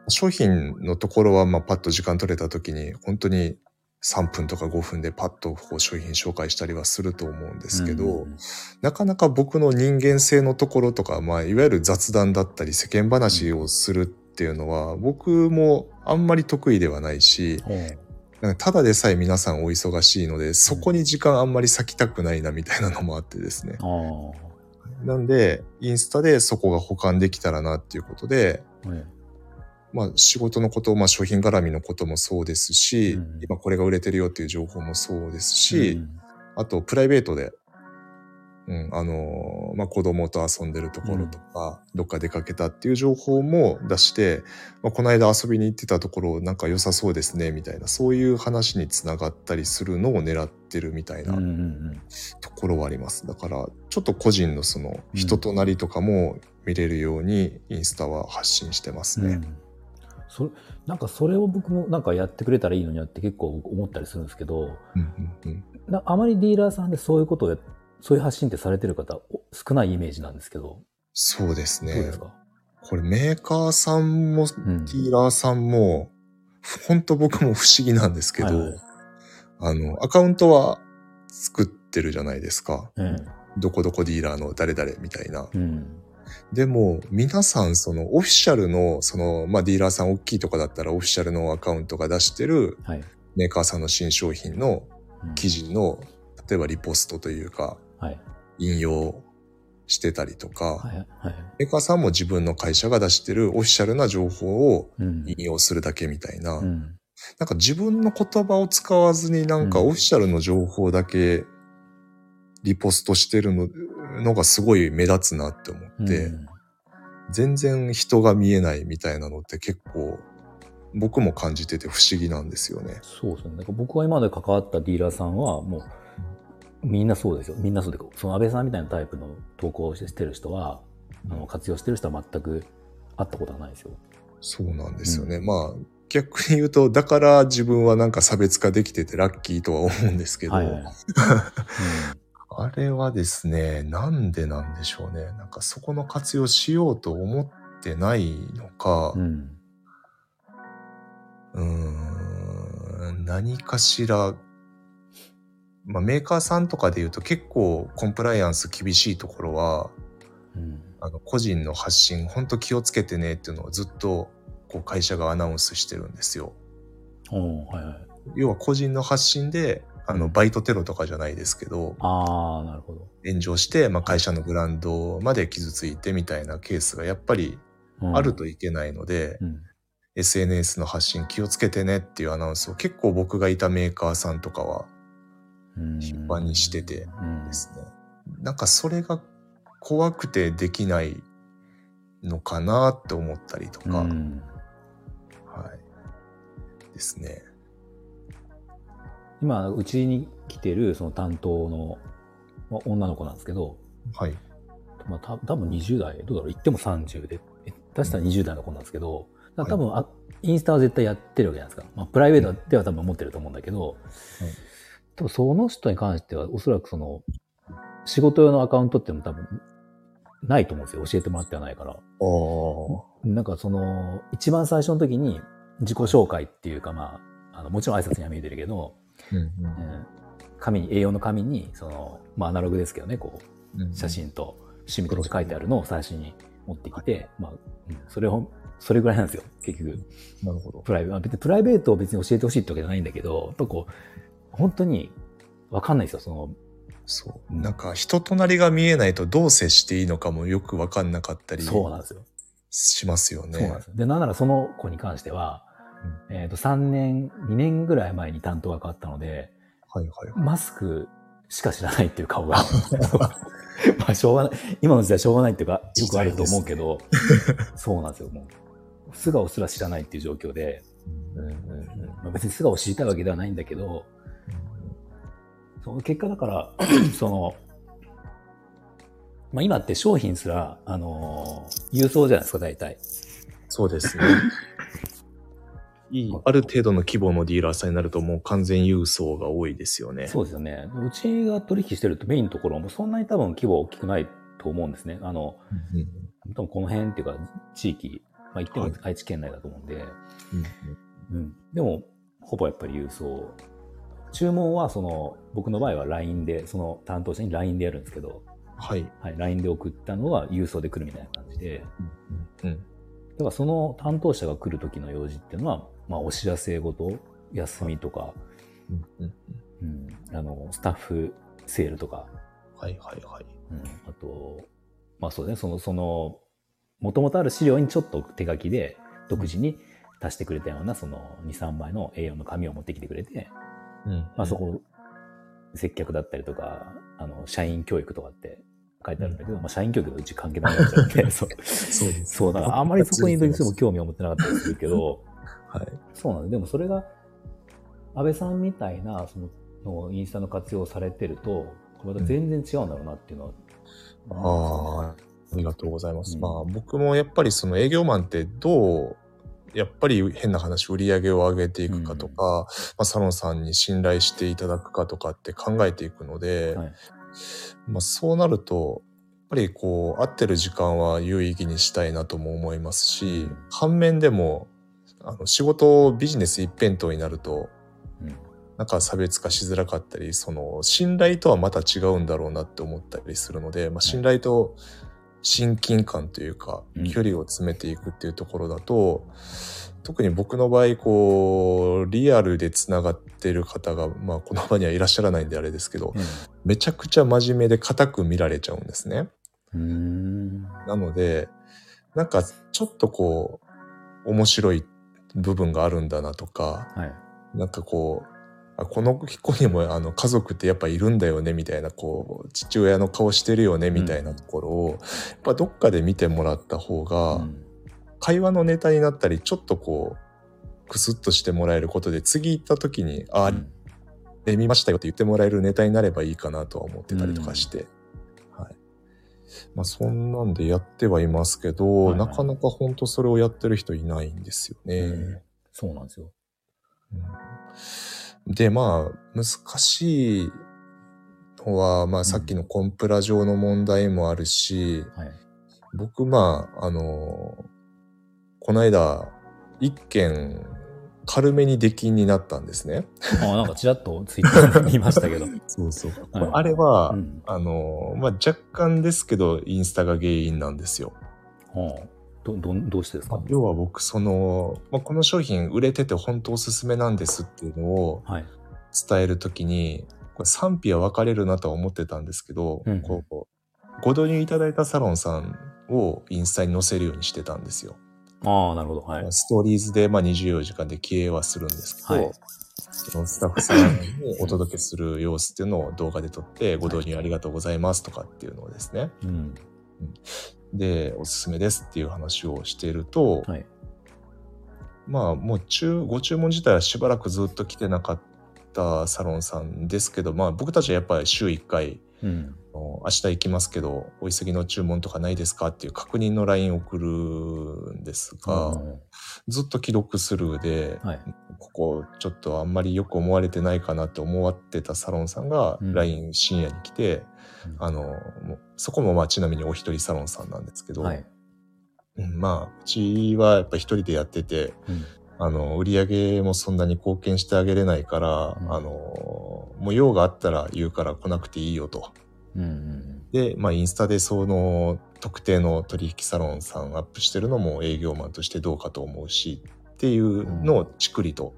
Speaker 2: 商品のところはまあパッと時間取れた時に本当に3分とか5分でパッとこう商品紹介したりはすると思うんですけど、
Speaker 1: うん
Speaker 2: なかなか僕の人間性のところとか、まあ、いわゆる雑談だったり世間話をするっていうのは、僕もあんまり得意ではないし、
Speaker 1: ほう
Speaker 2: なんかただでさえ皆さんお忙しいので、そこに時間あんまり割きたくないなみたいなのもあってですね。
Speaker 1: あ
Speaker 2: なんで、インスタでそこが保管できたらなっていうことで、まあ仕事のこと、まあ商品絡みのこともそうですし、
Speaker 1: うん。
Speaker 2: 今これが売れてるよっていう情報もそうですし、
Speaker 1: うん。
Speaker 2: あとプライベートで、うん、あのーまあ子供と遊んでるところとか、どっか出かけたっていう情報も出して、まあ、この間遊びに行ってたところなんか良さそうですねみたいな、そういう話につながったりするのを狙ってるみたいな
Speaker 1: うんうんうん。
Speaker 2: ところはあります。だから、ちょっと個人のその人となりとかも見れるようにインスタは発信してますね。
Speaker 1: うんそれなんかそれを僕もなんかやってくれたらいいのになって結構思ったりするんですけど、
Speaker 2: うんうんうん。
Speaker 1: なあまりディーラーさんでそういうことをや、そういう発信ってされてる方お少ないイメージなんですけど、
Speaker 2: そうですね。
Speaker 1: です。か、
Speaker 2: これメーカーさんもデ
Speaker 1: うん。
Speaker 2: ィーラーさんも、本当僕も不思議なんですけど、
Speaker 1: はいはい。
Speaker 2: あの、アカウントは作ってるじゃないですか。
Speaker 1: うん
Speaker 2: どこどこディーラーの誰々みたいな。
Speaker 1: うん
Speaker 2: でも、皆さん、その、オフィシャルの、その、まあ、ディーラーさん大きいとかだったら、オフィシャルのアカウントが出してる
Speaker 1: はい。
Speaker 2: メーカーさんの新商品の
Speaker 1: うん。
Speaker 2: 記事の、例えばリポストというか、
Speaker 1: はい。
Speaker 2: 引用してたりとか、メーカーさんも自分の会社が出してるオフィシャルな情報を
Speaker 1: うん。
Speaker 2: 引用するだけみたいな、
Speaker 1: うん。
Speaker 2: なんか自分の言葉を使わずになんか
Speaker 1: うん。
Speaker 2: オフィシャルの情報だけリポストしてるののがすごい目立つなって思って、
Speaker 1: うん
Speaker 2: 全然人が見えないみたいなのって結構僕も感じてて不思議なんですよね。
Speaker 1: そうですね。僕が今まで関わったディーラーさんは、もう、みんなそうですよ。みんなそうで、その安倍さんみたいなタイプの投稿をしてる人は、あの活用してる人は全く会ったことがないですよ。
Speaker 2: そうなんですよね。まあ、逆に言うと、だから自分はなんか差別化できててラッキーとは思うんですけど、
Speaker 1: はいはい。
Speaker 2: あれはですね、なんでなんでしょうね。なんかそこの活用しようと思ってないのか、
Speaker 1: うん。う
Speaker 2: ーん、何かしら、まあ、メーカーさんとかで言うと結構コンプライアンス厳しいところは、
Speaker 1: うん。
Speaker 2: あの個人の発信、本当気をつけてねっていうのをずっとこう会社がアナウンスしてるんですよ。
Speaker 1: はいはい。
Speaker 2: 要は個人の発信で、あの、バイトテロとかじゃないですけど、
Speaker 1: ああ、なるほど。
Speaker 2: 炎上して、まあ、会社のブランドまで傷ついてみたいなケースがやっぱり
Speaker 1: うん
Speaker 2: あるといけないので、
Speaker 1: うん。
Speaker 2: SNS の発信気をつけてねっていうアナウンスを結構僕がいたメーカーさんとかは
Speaker 1: うん
Speaker 2: 頻繁にしてて
Speaker 1: うん
Speaker 2: ですね。なんかそれが怖くてできないのかなって思ったりとか、
Speaker 1: うん
Speaker 2: はい。ですね。
Speaker 1: 今、うちに来てるその担当のまあ女の子なんですけど、
Speaker 2: はい。
Speaker 1: まあ、た多分20代、どうだろう、言っても30で、え出したら20代の子なんですけど、多分、あインスタは絶対やってるわけじゃないですか。まあ、プライベートでは多分持ってると思うんだけど、多分その人に関しては、おそらくその、仕事用のアカウントっていうのも多分、ないと思うんですよ。教えてもらってはないから。
Speaker 2: ああ。
Speaker 1: なんかその、一番最初の時に自己紹介っていうか、まあ、あのもちろん挨拶には見えてるけど、
Speaker 2: うん
Speaker 1: うん紙に、栄養の紙に、その、まあアナログですけどね、こう、
Speaker 2: うん
Speaker 1: 写。真と趣味とか書いてあるのを最初に持ってきて、まあ、うんそれを、それぐらいなんですよ、結局。
Speaker 2: なるほど。
Speaker 1: プライベート、別にプライベートを別に教えてほしいってわけじゃないんだけど、やっぱこう、本当にわかんないですよ、その、
Speaker 2: そう。なんか人となりが見えないとどう接していいのかもよくわかんなかったり
Speaker 1: そうなんですよ。
Speaker 2: しますよね。
Speaker 1: そうなんですよ。で、なんならその子に関しては、えっ、と、3年、2年ぐらい前に担当が変わったので、
Speaker 2: はいはいはい。
Speaker 1: マスクしか知らないっていう顔が。まあ、しょうがない。今の時代しょうがないっていうか、よくあると思うけど、そうなんですよ、もう。素顔すら知らないっていう状況で、
Speaker 2: うんうんうん
Speaker 1: まあ、別に素顔を知りたいわけではないんだけど、その結果だから、その、まあ今って商品すら、あのー郵送じゃないですか、大体。
Speaker 2: そうですね。いい、ある程度の規模のディーラーさんになるともう完全郵送が多いですよね。
Speaker 1: そうですよね。うちが取引してるとメインのところもそんなに多分規模大きくないと思うんですね。あの、
Speaker 2: うんうん
Speaker 1: 多分この辺っていうか地域、まあ言って
Speaker 2: はい
Speaker 1: も愛知県内だと思うんで、
Speaker 2: うん
Speaker 1: うん。でも、ほぼやっぱり郵送。注文はその、僕の場合は LINE で、その担当者に LINE でやるんですけど、
Speaker 2: はい。
Speaker 1: はい、LINE で送ったのは郵送で来るみたいな感じで、
Speaker 2: うん
Speaker 1: だからその担当者が来る時の用事っていうのは、まあお知らせ事、休みとか、
Speaker 2: うん。うん。
Speaker 1: うん、あの、スタッフセールとか、
Speaker 2: はいはいはい。
Speaker 1: うん、あと、まあそうね、その、その、もともとある資料にちょっと手書きで独自に足してくれたような、その2、3枚の A4 の紙を持ってきてくれて、
Speaker 2: うん。
Speaker 1: まあそこ、接客だったりとか、あの、社員教育とかって書いてあるんだけど、まあ社員教育とうち関係なくなっちゃって、そう。
Speaker 2: そうです。
Speaker 1: そう、だからあんまりそこにどうしても興味を持ってなかったりするけど、
Speaker 2: はい。
Speaker 1: そうなんです。でもそれが、安倍さんみたいな、その、のインスタの活用をされてると、また全然違うんだろうなっていうのは、
Speaker 2: ああ、ありがとうございます。
Speaker 1: うん
Speaker 2: まあ僕もやっぱりその営業マンってどう、やっぱり変な話、売り上げを上げていくかとか、まあ、サロンさんに信頼していただくかとかって考えていくので、
Speaker 1: はい
Speaker 2: まあそうなると、やっぱりこう、会ってる時間は有意義にしたいなとも思いますし、
Speaker 1: うん
Speaker 2: 反面でも、あの仕事、ビジネス一辺倒になると、
Speaker 1: うん。
Speaker 2: なんか差別化しづらかったり、その信頼とはまた違うんだろうなって思ったりするので、まあ、信頼と親近感というか
Speaker 1: うん、
Speaker 2: 距離を詰めていくっていうところだと、特に僕の場合、こう、リアルでつながってる方が、まあこの場にはいらっしゃらないんであれですけど、めちゃくちゃ真面目で固く見られちゃうんですね。なので、なんかちょっとこう、面白い部分があるんだなとか、
Speaker 1: はい。
Speaker 2: なんかこう、あこの子にもあの家族ってやっぱいるんだよねみたいな、こう、父親の顔してるよねみたいなところを、やっぱどっかで見てもらった方が、
Speaker 1: うん
Speaker 2: 会話のネタになったり、ちょっとこう、クスッとしてもらえることで、次行った時に、あ、あ
Speaker 1: うん
Speaker 2: れ見ましたよって言ってもらえるネタになればいいかなとは思ってたりとかして。はい。まあそんなんでやってはいますけど、
Speaker 1: はいはい
Speaker 2: なかなか本当それをやってる人いないんですよね。
Speaker 1: うんそうなんですよ。
Speaker 2: で、まあ、難しいのは、まあ、さっきのコンプラ上の問題もあるし、
Speaker 1: はい。
Speaker 2: 僕、まあ、あの、この間、一件、軽めに出禁になったんですね。
Speaker 1: あなんかちらっとツイッターで見 ましたけど。
Speaker 2: そうそう。
Speaker 1: はい
Speaker 2: あれは、
Speaker 1: うん。
Speaker 2: あの、まあ、若干ですけど、インスタが原因なんですよ。
Speaker 1: はあ、ど、ど、どうしてですか？
Speaker 2: 要は僕、その、まあ、この商品売れてて本当おすすめなんですっていうのを
Speaker 1: はい。
Speaker 2: 伝えるときに、これ賛否は分かれるなとは思ってたんですけど、
Speaker 1: うん
Speaker 2: こう、ご導入いただいたサロンさんをインスタに載せるようにしてたんですよ。
Speaker 1: ああ、なるほど。はい。
Speaker 2: ストーリーズでまあ24時間で経営はするんですけど、
Speaker 1: はい
Speaker 2: そのスタッフさんにお届けする様子っていうのを動画で撮って、ご導入ありがとうございますとかっていうのをですね。
Speaker 1: うん。
Speaker 2: で、おすすめですっていう話をしていると、
Speaker 1: はい。
Speaker 2: まあもう中、ご注文自体はしばらくずっと来てなかったサロンさんですけど、まあ僕たちはやっぱり週1回、
Speaker 1: うん。
Speaker 2: 明日行きますけど、お急ぎの注文とかないですかっていう確認の LINE を送るんですが、
Speaker 1: うん
Speaker 2: ずっと既読スルーで、
Speaker 1: はい。
Speaker 2: ここちょっとあんまりよく思われてないかなって思わってたサロンさんが
Speaker 1: うん
Speaker 2: LINE 深夜に来て、
Speaker 1: うん
Speaker 2: あの、そこもまあちなみにお一人サロンさんなんですけど、
Speaker 1: はい。
Speaker 2: うんまあうちはやっぱ一人でやってて、
Speaker 1: うん。
Speaker 2: あの、売り上げもそんなに貢献してあげれないから、
Speaker 1: うん
Speaker 2: あの、もう用があったら言うから来なくていいよと。
Speaker 1: うんうん
Speaker 2: で、まあインスタでその特定の取引サロンさんアップしてるのも営業マンとしてどうかと思うしっていうのをチクリと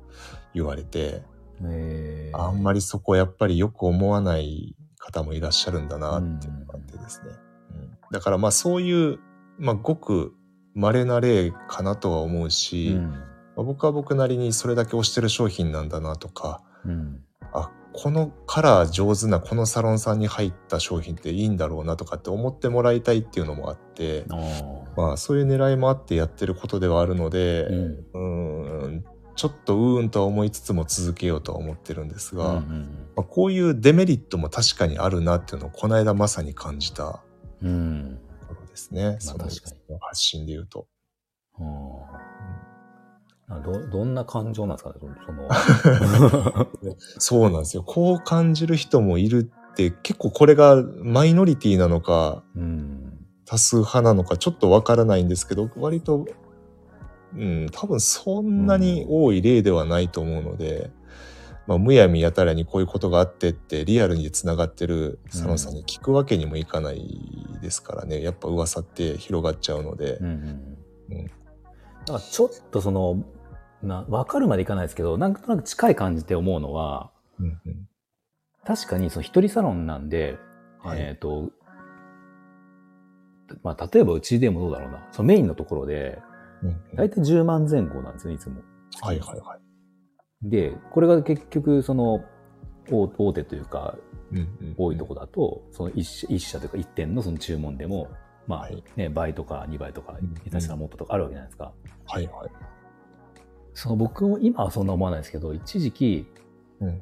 Speaker 2: 言われて、
Speaker 1: うん。えー、
Speaker 2: あんまりそこやっぱりよく思わない方もいらっしゃるんだなっていうのがあってですね。うんだからまあそういう、まあごく稀な例かなとは思うし、
Speaker 1: うん。
Speaker 2: まあ僕は僕なりにそれだけ推してる商品なんだなとか、
Speaker 1: うん。
Speaker 2: あ、このカラー上手なこのサロンさんに入った商品っていいんだろうなとかって思ってもらいたいっていうのもあって、
Speaker 1: ああ。
Speaker 2: まあそういう狙いもあってやってることではあるので、
Speaker 1: うん。
Speaker 2: うーん、ちょっとうーんとは思いつつも続けようとは思ってるんですが、
Speaker 1: うんうん
Speaker 2: まあ、こういうデメリットも確かにあるなっていうのをこの間まさに感じた
Speaker 1: うん。うん。
Speaker 2: ところですね。その
Speaker 1: 確かに
Speaker 2: 発信で言うと。
Speaker 1: ああど、どんな感情なんですかねその、
Speaker 2: そうなんですよ。こう感じる人もいるって結構これがマイノリティなのか
Speaker 1: うん。
Speaker 2: 多数派なのかちょっとわからないんですけど、割と、うん、多分そんなに多い例ではないと思うので、まあ、むやみやたらにこういうことがあってってリアルにつながってるサロンさんに聞くわけにもいかないですからね。やっぱ噂って広がっちゃうので
Speaker 1: うん。うんうん。
Speaker 2: うん
Speaker 1: だからちょっとその、な、わかるまでいかないですけど、なんとなく近い感じで思うのは、
Speaker 2: うんうん
Speaker 1: 確かにその一人サロンなんで、
Speaker 2: はい
Speaker 1: えっ、と、まあ、例えばうちでもどうだろうな。そのメインのところで、
Speaker 2: うんうん
Speaker 1: だいたい10万前後なんですよね、いつも。
Speaker 2: はいはいはい。
Speaker 1: で、これが結局、その、大大手というか、
Speaker 2: うんうん
Speaker 1: 多いとこだと、その一社一社というか一点のその注文でも、まあ
Speaker 2: はい
Speaker 1: ね、倍とか2倍とか
Speaker 2: うん、
Speaker 1: 下手したらもっととかあるわけじゃないですか。
Speaker 2: はいはい。
Speaker 1: その僕も今はそんな思わないですけど、一時期、
Speaker 2: うんうん。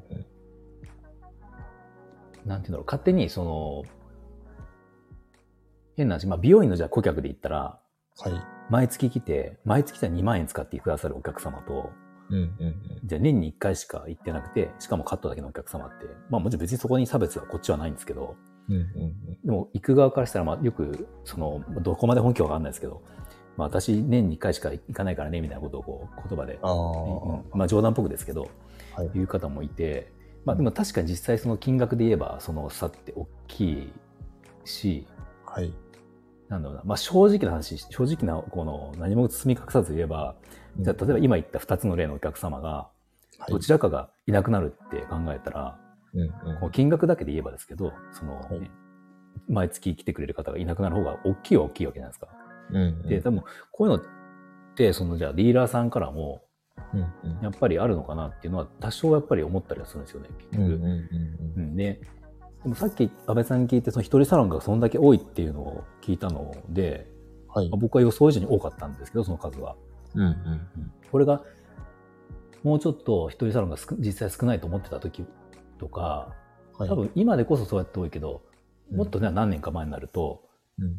Speaker 1: なんていうんだろう、勝手にその、変な話、まあ美容院のじゃあ顧客で言ったら、
Speaker 2: はい。
Speaker 1: 毎月来て、毎月じゃ2万円使ってくださるお客様と、
Speaker 2: うんうんうん。
Speaker 1: じゃあ年に1回しか行ってなくて、しかもカットだけのお客様って、まあもちろん別にそこに差別はこっちはないんですけど、
Speaker 2: うんうん
Speaker 1: でも行く側からしたら、まあよく、その、どこまで本気はわかんないですけど、まあ私年に1回しか行かないからね、みたいなことをこう言葉で、まあ冗談っぽくですけど、
Speaker 2: はい。
Speaker 1: いう方もいて、まあでも確かに実際その金額で言えば、その差って大きいし、
Speaker 2: はい。
Speaker 1: なんだろうな、まあ正直な話、正直な、この何も包み隠さず言えば、じゃあ例えば今言った2つの例のお客様が、
Speaker 2: はい。
Speaker 1: どちらかがいなくなるって考えたら、
Speaker 2: うんうん。
Speaker 1: この金額だけで言えばですけど、その、ね
Speaker 2: はい。
Speaker 1: 毎月来てくれる方がいなくなる方が大きいは大きいわけじゃないですか。
Speaker 2: うんうん
Speaker 1: で、多分こういうのって、そのじゃあディーラーさんからも、
Speaker 2: うんうん
Speaker 1: やっぱりあるのかなっていうのは多少やっぱり思ったりはするんですよね、結局。
Speaker 2: うんうんうん
Speaker 1: うんで、でもさっき安倍さんに聞いて、その一人サロンがそんだけ多いっていうのを聞いたので、
Speaker 2: はい。
Speaker 1: 僕は予想以上に多かったんですけど、その数は。
Speaker 2: うんうん
Speaker 1: これが、もうちょっと一人サロンが少実際少ないと思ってた時とか、
Speaker 2: はい。
Speaker 1: 多分今でこそそうやって多いけど、もっとね、何年か前になると、
Speaker 2: うんうん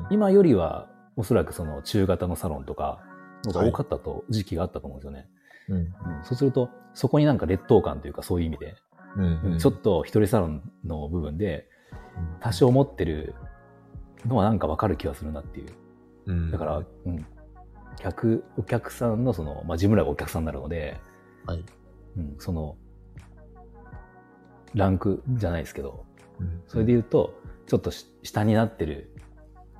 Speaker 2: うん
Speaker 1: 今よりはおそらくその中型のサロンとかのが多かったと、時期があったと思うんですよね。
Speaker 2: うん。
Speaker 1: うんそうすると、そこになんか劣等感というかそういう意味で、
Speaker 2: うん。うん。
Speaker 1: ちょっと一人サロンの部分で多少持ってるのはなんかわかる気がするなっていう。
Speaker 2: うん、
Speaker 1: だから、うん。客、お客さんのその、まあ、自分らがお客さんになるので、
Speaker 2: はい。
Speaker 1: うん、その、ランクじゃないですけど、
Speaker 2: うん
Speaker 1: それで言うと、ちょっとし下になってる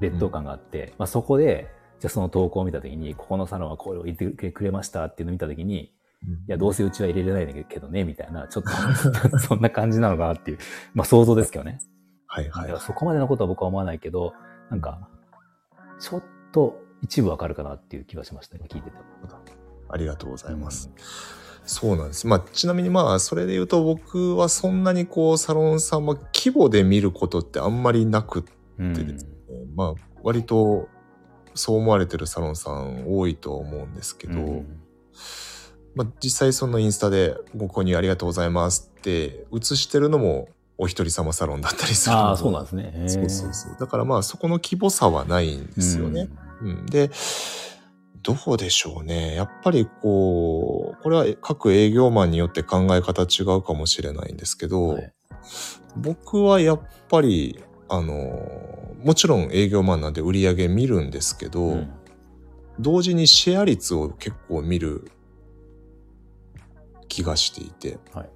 Speaker 1: 劣等感があって、まあそこで、じゃあその投稿を見たときに、ここのサロンはこれを言ってくれましたっていうのを見たときに、いや、どうせうちは入れれないんだけどね、みたいな、ちょっと、そんな感じなのかなっていう、まあ想像ですけどね。
Speaker 2: はいはい
Speaker 1: だから。そこまでのことは僕は思わないけど、なんか、ちょっと一部わかるかなっていう気がしました、今聞いてて。
Speaker 2: ありがとうございます。そうなんです。まあ、ちなみにまあ、それで言うと僕はそんなにこう、サロンさんは規模で見ることってあんまりなくって
Speaker 1: うん。
Speaker 2: ですね、まあ、割とそう思われてるサロンさん多いと思うんですけど、
Speaker 1: うん
Speaker 2: まあ、実際そのインスタでご購入ありがとうございますって写してるのもお一人様サロンだったりする
Speaker 1: ああ、そうなんですね。
Speaker 2: そうそうそう。だからまあそこの規模差はないんですよね。。うん、で、どうでしょうね。やっぱりこう、これは各営業マンによって考え方違うかもしれないんですけ
Speaker 1: うん
Speaker 2: ど、
Speaker 1: はい
Speaker 2: 僕はやっぱり、あの、もちろん営業マンなんで売り上げ見るんですけど、
Speaker 1: うん
Speaker 2: 同時にシェア率を結構見る気がしていて、
Speaker 1: はい。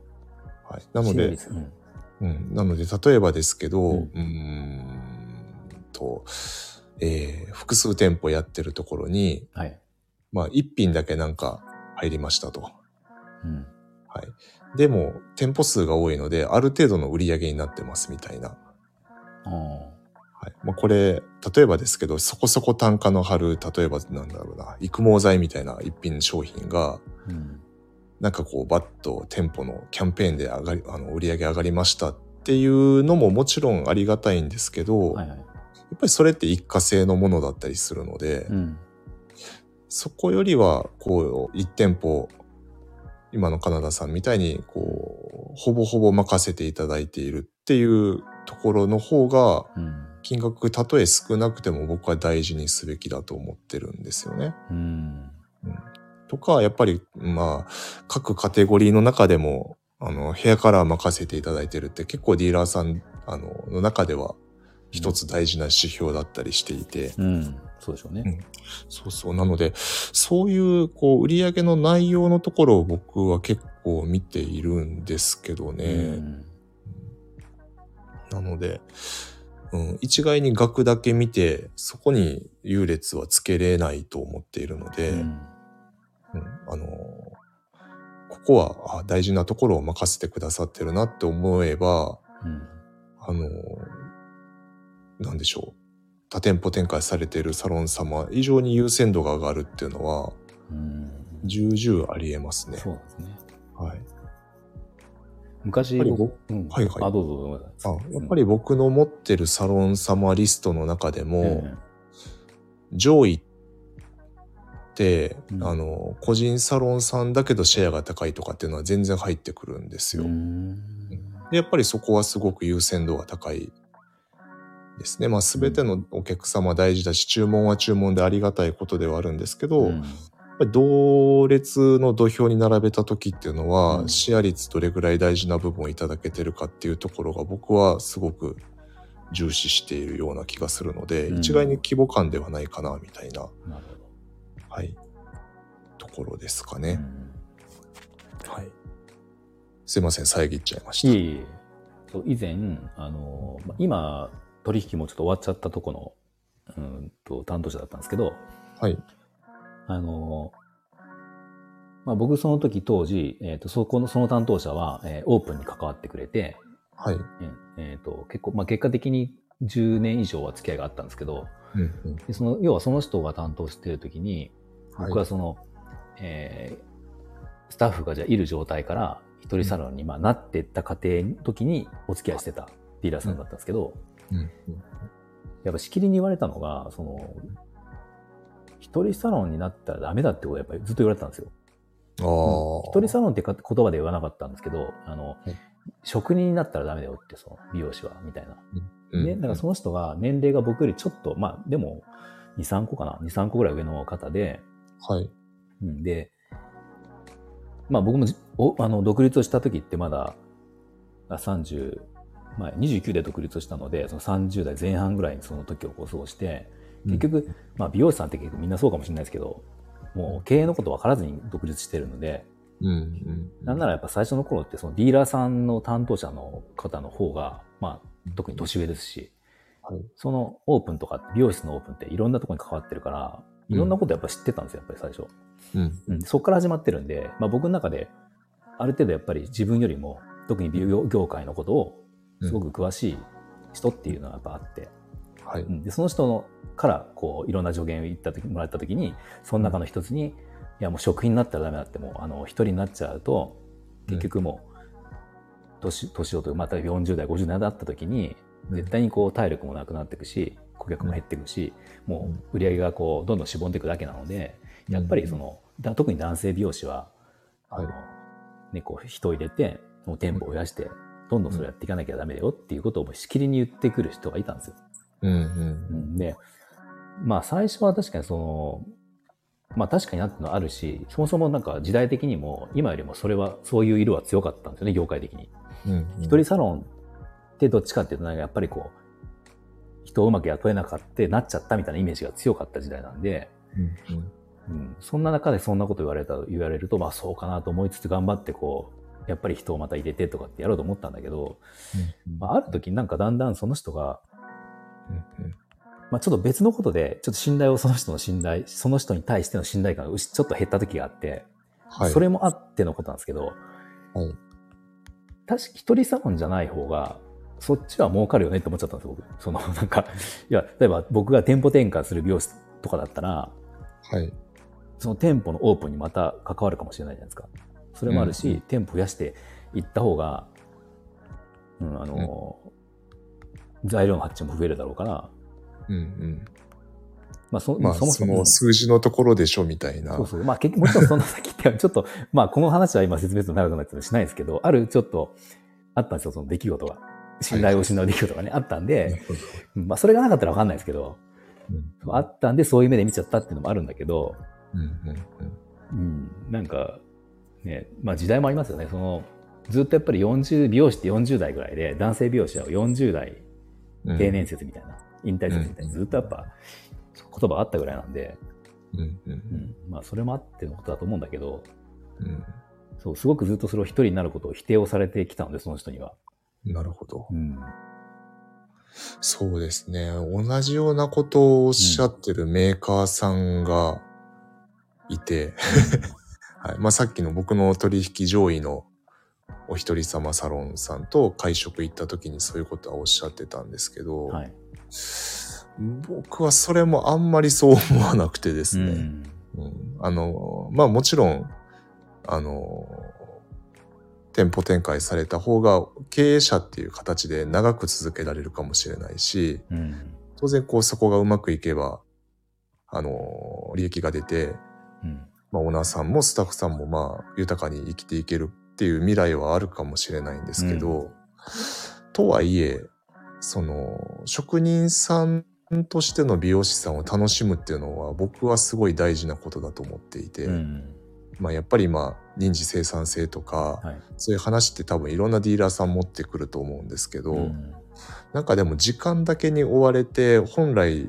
Speaker 2: はい、なので、
Speaker 1: うん
Speaker 2: うん、なので例えばですけど、
Speaker 1: う
Speaker 2: うんーんと、えー複数店舗やってるところに、
Speaker 1: はい。
Speaker 2: まあ一品だけなんか入りましたと。
Speaker 1: うん。
Speaker 2: はい。でも、店舗数が多いので、ある程度の売り上げになってますみたいな。
Speaker 1: あ
Speaker 2: はい。まあこれ、例えばですけど、そこそこ単価の張る、例えばなんだろうな、育毛剤みたいな一品商品が、
Speaker 1: ーうん。
Speaker 2: なんかこう、バッと店舗のキャンペーンで上がり、あの、売り上げ上がりましたっていうのももちろんありがたいんですけど、
Speaker 1: はいはい。
Speaker 2: やっぱりそれって一過性のものだったりするので、
Speaker 1: うん。
Speaker 2: そこよりは、こう、一店舗、今のカナダさんみたいに、こう、ほぼほぼ任せていただいているっていうところの方が、
Speaker 1: うん。
Speaker 2: 金額たとえ少なくても僕は大事にすべきだと思ってるんですよね。
Speaker 1: うん。
Speaker 2: とか、やっぱり、まあ、各カテゴリーの中でも、あの、ヘアカラー任せていただいてるって結構ディーラーさん、あの、の中では一つ大事な指標だったりしていて、
Speaker 1: うん。そうでしょうね。
Speaker 2: うんそうそう。なので、そういう、こう、売り上げの内容のところを僕は結構見ているんですけどね。
Speaker 1: うん
Speaker 2: なので、うん、一概に額だけ見て、そこに優劣はつけれないと思っているので、
Speaker 1: うん
Speaker 2: うんあのーここはあ大事なところを任せてくださってるなって思えば、
Speaker 1: うん
Speaker 2: あのーなんでしょう。多店舗展開されているサロン様、以上に優先度が上がるっていうのは、
Speaker 1: うん
Speaker 2: 重々ありえますね。
Speaker 1: そうですね。
Speaker 2: はい。
Speaker 1: 昔
Speaker 2: やっぱり
Speaker 1: 僕、うん。
Speaker 2: はいはい。
Speaker 1: あ、どうぞどうぞ。
Speaker 2: あやっぱり僕の持ってるサロン様リストの中でも、
Speaker 1: うん
Speaker 2: 上位って、
Speaker 1: うん。
Speaker 2: あの、個人サロンさんだけどシェアが高いとかっていうのは全然入ってくるんですよ。
Speaker 1: うん。
Speaker 2: でやっぱりそこはすごく優先度が高いですね。まあ全てのお客様大事だし、注文は注文でありがたいことではあるんですけど、
Speaker 1: うん
Speaker 2: ぱり同列の土俵に並べた時っていうのは、
Speaker 1: うん
Speaker 2: シェア率どれぐらい大事な部分をいただけてるかっていうところが僕はすごく重視しているような気がするので、
Speaker 1: うん
Speaker 2: 一概に規模感ではないかなみたいな、
Speaker 1: な。
Speaker 2: はい、ところですかね。
Speaker 1: うん
Speaker 2: はい。すいません、遮っちゃいました。
Speaker 1: いえいえ以前、あの、ま今、取引もちょっと終わっちゃったとこの、うんと、担当者だったんですけど、
Speaker 2: はい。
Speaker 1: あの、まあ、僕その時当時、えっ、と、そこの、その担当者は、えーオープンに関わってくれて、
Speaker 2: はい。
Speaker 1: えっ、と、結構、まあ、結果的に10年以上は付き合いがあったんですけど、
Speaker 2: うんうん。
Speaker 1: でその、要はその人が担当してる時に、
Speaker 2: はい
Speaker 1: 僕はその、えースタッフがじゃあいる状態から、一人サロンにまあなっていった過程の時にお付き合いしてたディーラーさんだったんですけど、
Speaker 2: うんうん
Speaker 1: やっぱしきりに言われたのが、その、一人サロンになったらダメだってことをやっぱりずっと言われてたんですよ。一人サロンってか言葉で言わなかったんですけど、あの、
Speaker 2: い
Speaker 1: 職人になったらダメだよって、その美容師は、みたいな。
Speaker 2: うん
Speaker 1: ね、だからその人が年齢が僕よりちょっと、まあでも、2、3個かな ?2、3個ぐらい上の方で、
Speaker 2: はい。
Speaker 1: うんで、まあ僕もじおあの独立をした時ってまだあ30、まあ、29で独立をしたので、その30代前半ぐらいにその時をこう過ごして、結局、まあ美容師さんって結構みんなそうかもしれないですけど、もう経営のこと分からずに独立してるので、
Speaker 2: うんうん
Speaker 1: なんならやっぱ最初の頃ってそのディーラーさんの担当者の方の方が、まあ特に年上ですし、
Speaker 2: はい。
Speaker 1: そのオープンとか美容室のオープンっていろんなところに関わってるから、いろんなことやっぱ知ってたんですよ、やっぱり最初。
Speaker 2: うん。
Speaker 1: うん、そこから始まってるんで、まあ、僕の中である程度やっぱり自分よりも特に美容業界のことをすごく詳しい人っていうのはやっぱあって、
Speaker 2: はい。
Speaker 1: うん。でその人のからこういろんな助言を言った時もらった時にその中の一つに、いやもう食品になったらダメだってもうあの一人になっちゃうと結局もう年年をとまた40代50代だった時に絶対にこう体力もなくなっていくし顧客も減っていくし、もう売り上げがこうどんどんしぼんでいくだけなのでやっぱりその、だ特に男性美容師はあの、
Speaker 2: はい。
Speaker 1: ね、こう人を入れてもう店舗を増やしてどんどんそれやっていかなきゃダメだよっていうことをしきりに言ってくる人がいたんですよ。
Speaker 2: うん。うん。
Speaker 1: うん。でまあ最初は確かにそのまあ確かになってのはあるしそもそもなんか時代的にも今よりもそれはそういう色は強かったんですよね業界的に。
Speaker 2: うんうん。
Speaker 1: 一人サロンってどっちかっていうとなんかやっぱりこう人をうまく雇えなかったなっちゃったみたいなイメージが強かった時代なんで、
Speaker 2: うんうん
Speaker 1: うん、そんな中でそんなこと言われた言われるとまあそうかなと思いつつ頑張ってこうやっぱり人をまた入れてとかってやろうと思ったんだけど、
Speaker 2: うん
Speaker 1: まあ、ある時なんかだんだんその人が
Speaker 2: うんうん
Speaker 1: まあ、ちょっと別のことで、ちょっと信頼を、その人の信頼、その人に対しての信頼感がちょっと減った時があって、
Speaker 2: はい。
Speaker 1: それもあってのことなんですけど、
Speaker 2: はい
Speaker 1: 確か一人サロンじゃない方が、そっちは儲かるよねって思っちゃったんですよ、僕。その、なんか、いや、例えば僕が店舗転換する美容室とかだったら、
Speaker 2: はい。
Speaker 1: その店舗のオープンにまた関わるかもしれないじゃないですか。それもあるし、
Speaker 2: うんうん
Speaker 1: 店舗増やしていった方が、うん、あの、材料の発注も増えるだろうから、
Speaker 2: うんうん。
Speaker 1: まあ、そ
Speaker 2: まあ、そ
Speaker 1: そもそも
Speaker 2: の数字のところでしょみたいな。
Speaker 1: そうそう。まあ、結局 もちろんその先って、ちょっと、まあ、この話は今説明すると長くなってしないですけど、あるちょっと、あったんですよ、その出来事が。信頼を失う出来事がね、あったん
Speaker 2: な
Speaker 1: でまあ、それがなかったらわかんないですけど、
Speaker 2: うん
Speaker 1: あったんで、そういう目で見ちゃったっていうのもあるんだけど、
Speaker 2: うんうん
Speaker 1: うん、なんか、ね、まあ時代もありますよね。その、ずっとやっぱり40、美容師って40代ぐらいで、男性美容師は40代
Speaker 2: うん。
Speaker 1: 定年説みたいな、引退説みたいな、ずっとやっぱ言葉があったぐらいなんで、
Speaker 2: うんうん
Speaker 1: うん、まあそれもあってのことだと思うんだけど、
Speaker 2: うん
Speaker 1: そう、すごくずっとそれを一人になることを否定をされてきたので、その人には。
Speaker 2: うん。なるほど。
Speaker 1: うん。
Speaker 2: そうですね。同じようなことをおっしゃってるメーカーさんがいて、はい。まあ、さっきの僕の取引上位のお一人様サロンさんと会食行った時にそういうことはおっしゃってたんですけど、
Speaker 1: はい。
Speaker 2: 僕はそれもあんまりそう思わなくてですね。
Speaker 1: うん。
Speaker 2: うんあの、まあもちろん、あの、店舗展開された方が経営者っていう形で長く続けられるかもしれないし、
Speaker 1: うん。
Speaker 2: 当然こうそこがうまくいけば、あの、利益が出て、
Speaker 1: うん。
Speaker 2: まあオーナーさんもスタッフさんもまあ豊かに生きていけるっていう未来はあるかもしれないんですけど、とはいえ、その、職人さんとしての美容師さんを楽しむっていうのは僕はすごい大事なことだと思っていて、
Speaker 1: うん。
Speaker 2: まあやっぱりまあ人事生産性とか、
Speaker 1: はい。
Speaker 2: そういう話って多分いろんなディーラーさん持ってくると思うんですけど、
Speaker 1: うん
Speaker 2: なんかでも時間だけに追われて本来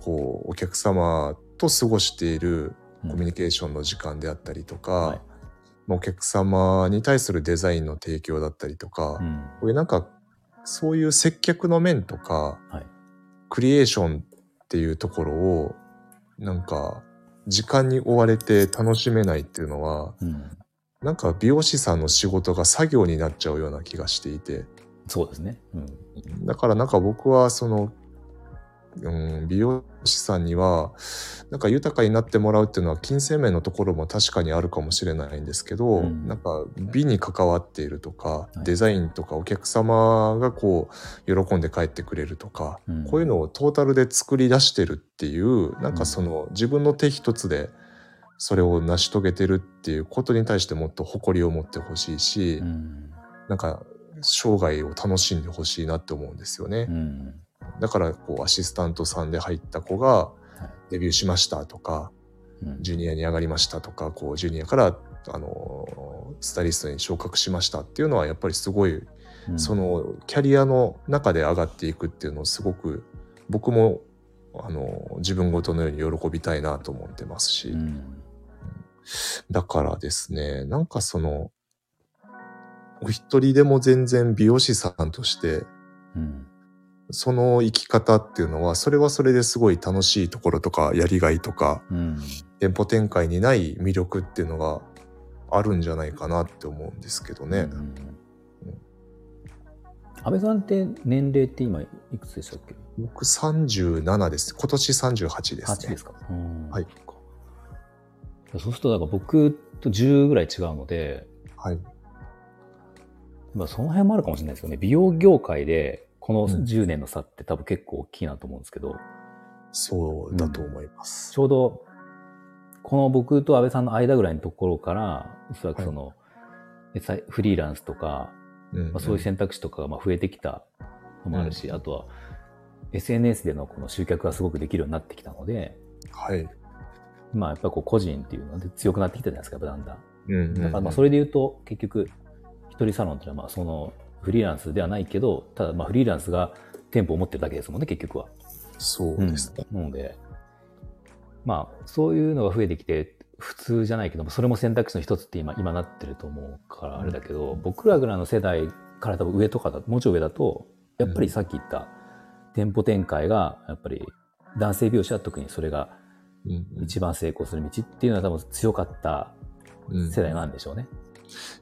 Speaker 2: こうお客様と過ごしているコミュニケーションの時間であったりとか、
Speaker 1: はい
Speaker 2: まあお客様に対するデザインの提供だったりとか、
Speaker 1: うん。
Speaker 2: こういうなんかそういう接客の面とか、
Speaker 1: はい
Speaker 2: クリエーションっていうところをなんか時間に追われて楽しめないっていうのは
Speaker 1: うん。
Speaker 2: なんか美容師さんの仕事が作業になっちゃうような気がしていて
Speaker 1: そうですね。うん。
Speaker 2: だからなんか僕はその、うん、美容師さんにはなんか豊かになってもらうっていうのは金銭面のところも確かにあるかもしれないんですけど、
Speaker 1: うん
Speaker 2: なんか美に関わっているとか、
Speaker 1: い
Speaker 2: デザインとかお客様がこう喜んで帰ってくれるとか、
Speaker 1: うん
Speaker 2: こういうのをトータルで作り出してるっていうなんかその自分の手一つでそれを成し遂げてるっていうことに対してもっと誇りを持ってほしいし、
Speaker 1: うん。
Speaker 2: なんか生涯を楽しんでほしいなって思うんですよね。
Speaker 1: うん。
Speaker 2: だからこうアシスタントさんで入った子がデビューしましたとか、
Speaker 1: うん。
Speaker 2: ジュニアに上がりましたとか、こうジュニアからあのスタイリストに昇格しましたっていうのはやっぱりすごい、
Speaker 1: うん。
Speaker 2: そのキャリアの中で上がっていくっていうのをすごく僕もあの自分ごとのように喜びたいなと思ってますし、
Speaker 1: うん。
Speaker 2: だからですねなんかそのお一人でも全然美容師さんとして
Speaker 1: うん
Speaker 2: その生き方っていうのはそれはそれですごい楽しいところとかやりがいとか
Speaker 1: うん
Speaker 2: 店舗展開にない魅力っていうのがあるんじゃないかなって思うんですけどね。
Speaker 1: うん安倍さんって年齢って今いくつでしたっけ？
Speaker 2: 僕37です。今年38です
Speaker 1: 8
Speaker 2: ね。
Speaker 1: ですか、うん
Speaker 2: はい
Speaker 1: そうするとだから僕と10ぐらい違うので、
Speaker 2: はい。
Speaker 1: まあ、その辺もあるかもしれないですけどね美容業界でこの
Speaker 2: うん。
Speaker 1: 10年の差って多分結構大きいなと思うんですけど、
Speaker 2: そうだと思います。
Speaker 1: ちょうどこの僕と安倍さんの間ぐらいのところからおそらくその、でさフリーランスとか、
Speaker 2: うん
Speaker 1: まあ、そういう選択肢とかがまあ増えてきたのもあるし、
Speaker 2: うん。
Speaker 1: あとは SNS でのこの集客がすごくできるようになってきたので、
Speaker 2: はい。
Speaker 1: まあやっぱりこう個人っていうので強くなってきたじゃないですか、やっぱだんだん。
Speaker 2: うん。
Speaker 1: だからまあそれで言うと結局一人サロンっていうのはまあそのフリーランスではないけど、ただまあフリーランスが店舗を持ってるだけですもんね、結局は。
Speaker 2: そうですね。
Speaker 1: なので、まあそういうのが増えてきて普通じゃないけども、それも選択肢の一つって今今なってると思うからあれだけど、僕らぐらいの世代から多分上とかだもうちょい上だと、やっぱりさっき言った店舗展開がやっぱり男性美容師は特にそれが
Speaker 2: うんうん
Speaker 1: 一番成功する道っていうのは多分強かった
Speaker 2: うん
Speaker 1: 世代なんでしょうね。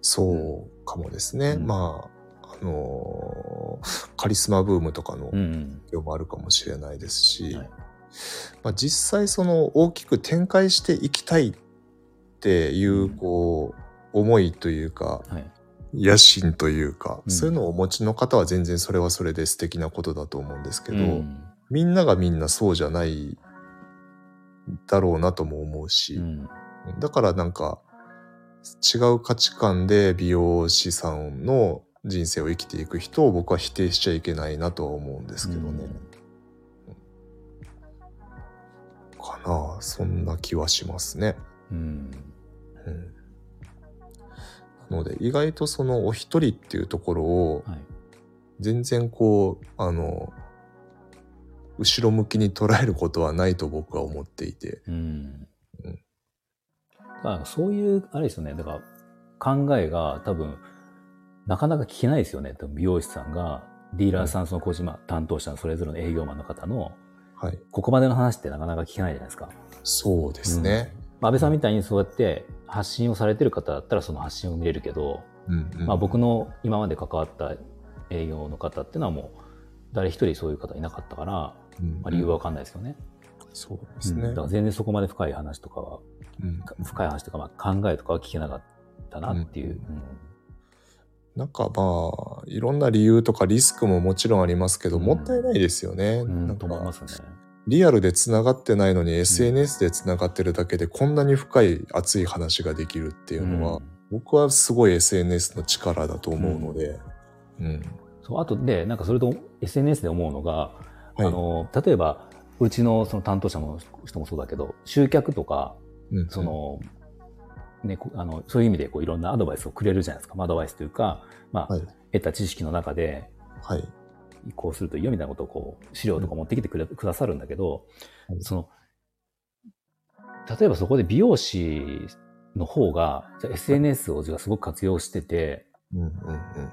Speaker 2: そうかもですね。
Speaker 1: うん
Speaker 2: まあ、あのーカリスマブームとかの。影響もあるかもしれないですし、
Speaker 1: はい。
Speaker 2: まあ、実際その大きく展開していきたいっていう、こう、思いというか、
Speaker 1: はい。
Speaker 2: 野心というか、
Speaker 1: うん。
Speaker 2: そういうのをお持ちの方は全然それはそれで素敵なことだと思うんですけど、
Speaker 1: うん。
Speaker 2: みんながみんなそうじゃないだろうなとも思うし、
Speaker 1: うん。
Speaker 2: だからなんか違う価値観で美容師さんの人生を生きていく人を僕は否定しちゃいけないなとは思うんですけどね。かなあそんな気はしますね。
Speaker 1: うん。
Speaker 2: うん、なので意外とそのお一人っていうところを
Speaker 1: はい。
Speaker 2: 全然こうあの後ろ向きに捉えることはないと僕は思っていて。
Speaker 1: うん
Speaker 2: うん。
Speaker 1: だからそういう、あれですよね。だから考えが多分、なかなか聞けないですよね。美容師さんが、ディーラーさん、その小島担当者のそれぞれの営業マンの方の、
Speaker 2: はい。
Speaker 1: ここまでの話ってなかなか聞けないじゃないですか。
Speaker 2: そうですね。
Speaker 1: まあ安倍さんみたいにそうやって発信をされてる方だったらその発信を見れるけど、
Speaker 2: うんうん
Speaker 1: まあ僕の今まで関わった営業の方っていうのはもう誰一人そういう方いなかったから、ま
Speaker 2: うん
Speaker 1: あ理由はわかんないですよね。
Speaker 2: そうですね
Speaker 1: うんだか。ら全然そこまで深い話とかは、
Speaker 2: うん
Speaker 1: 深い話とかまあ考えとかは聞けなかったなっていう。
Speaker 2: なんかまあいろんな理由とかリスクももちろんありますけど、
Speaker 1: うん。
Speaker 2: もったいないですよね。
Speaker 1: うん、うん、
Speaker 2: なんか
Speaker 1: と思いますね。
Speaker 2: リアルでつながってないのに SNS でつながってるだけでこんなに深い熱い話ができるっていうのは、
Speaker 1: うん。
Speaker 2: 僕はすごい SNS の力だと思うので、うん。
Speaker 1: そうあとで、なんかそれと SNS で思うのが、
Speaker 2: はい。
Speaker 1: あの、例えば、うちのその担当者の人もそうだけど、集客とか、
Speaker 2: うん。
Speaker 1: その、ね、こあのそういう意味でこういろんなアドバイスをくれるじゃないですか。まあアドバイスというか、まあ、
Speaker 2: はい。
Speaker 1: 得た知識の中で、
Speaker 2: はい。
Speaker 1: こうするといいよみたいなことをこう、資料とか持ってきてくれ、くださるんだけど、
Speaker 2: はい。
Speaker 1: その、例えばそこで美容師の方が、SNS をすごく活用してて、
Speaker 2: うんうんうん。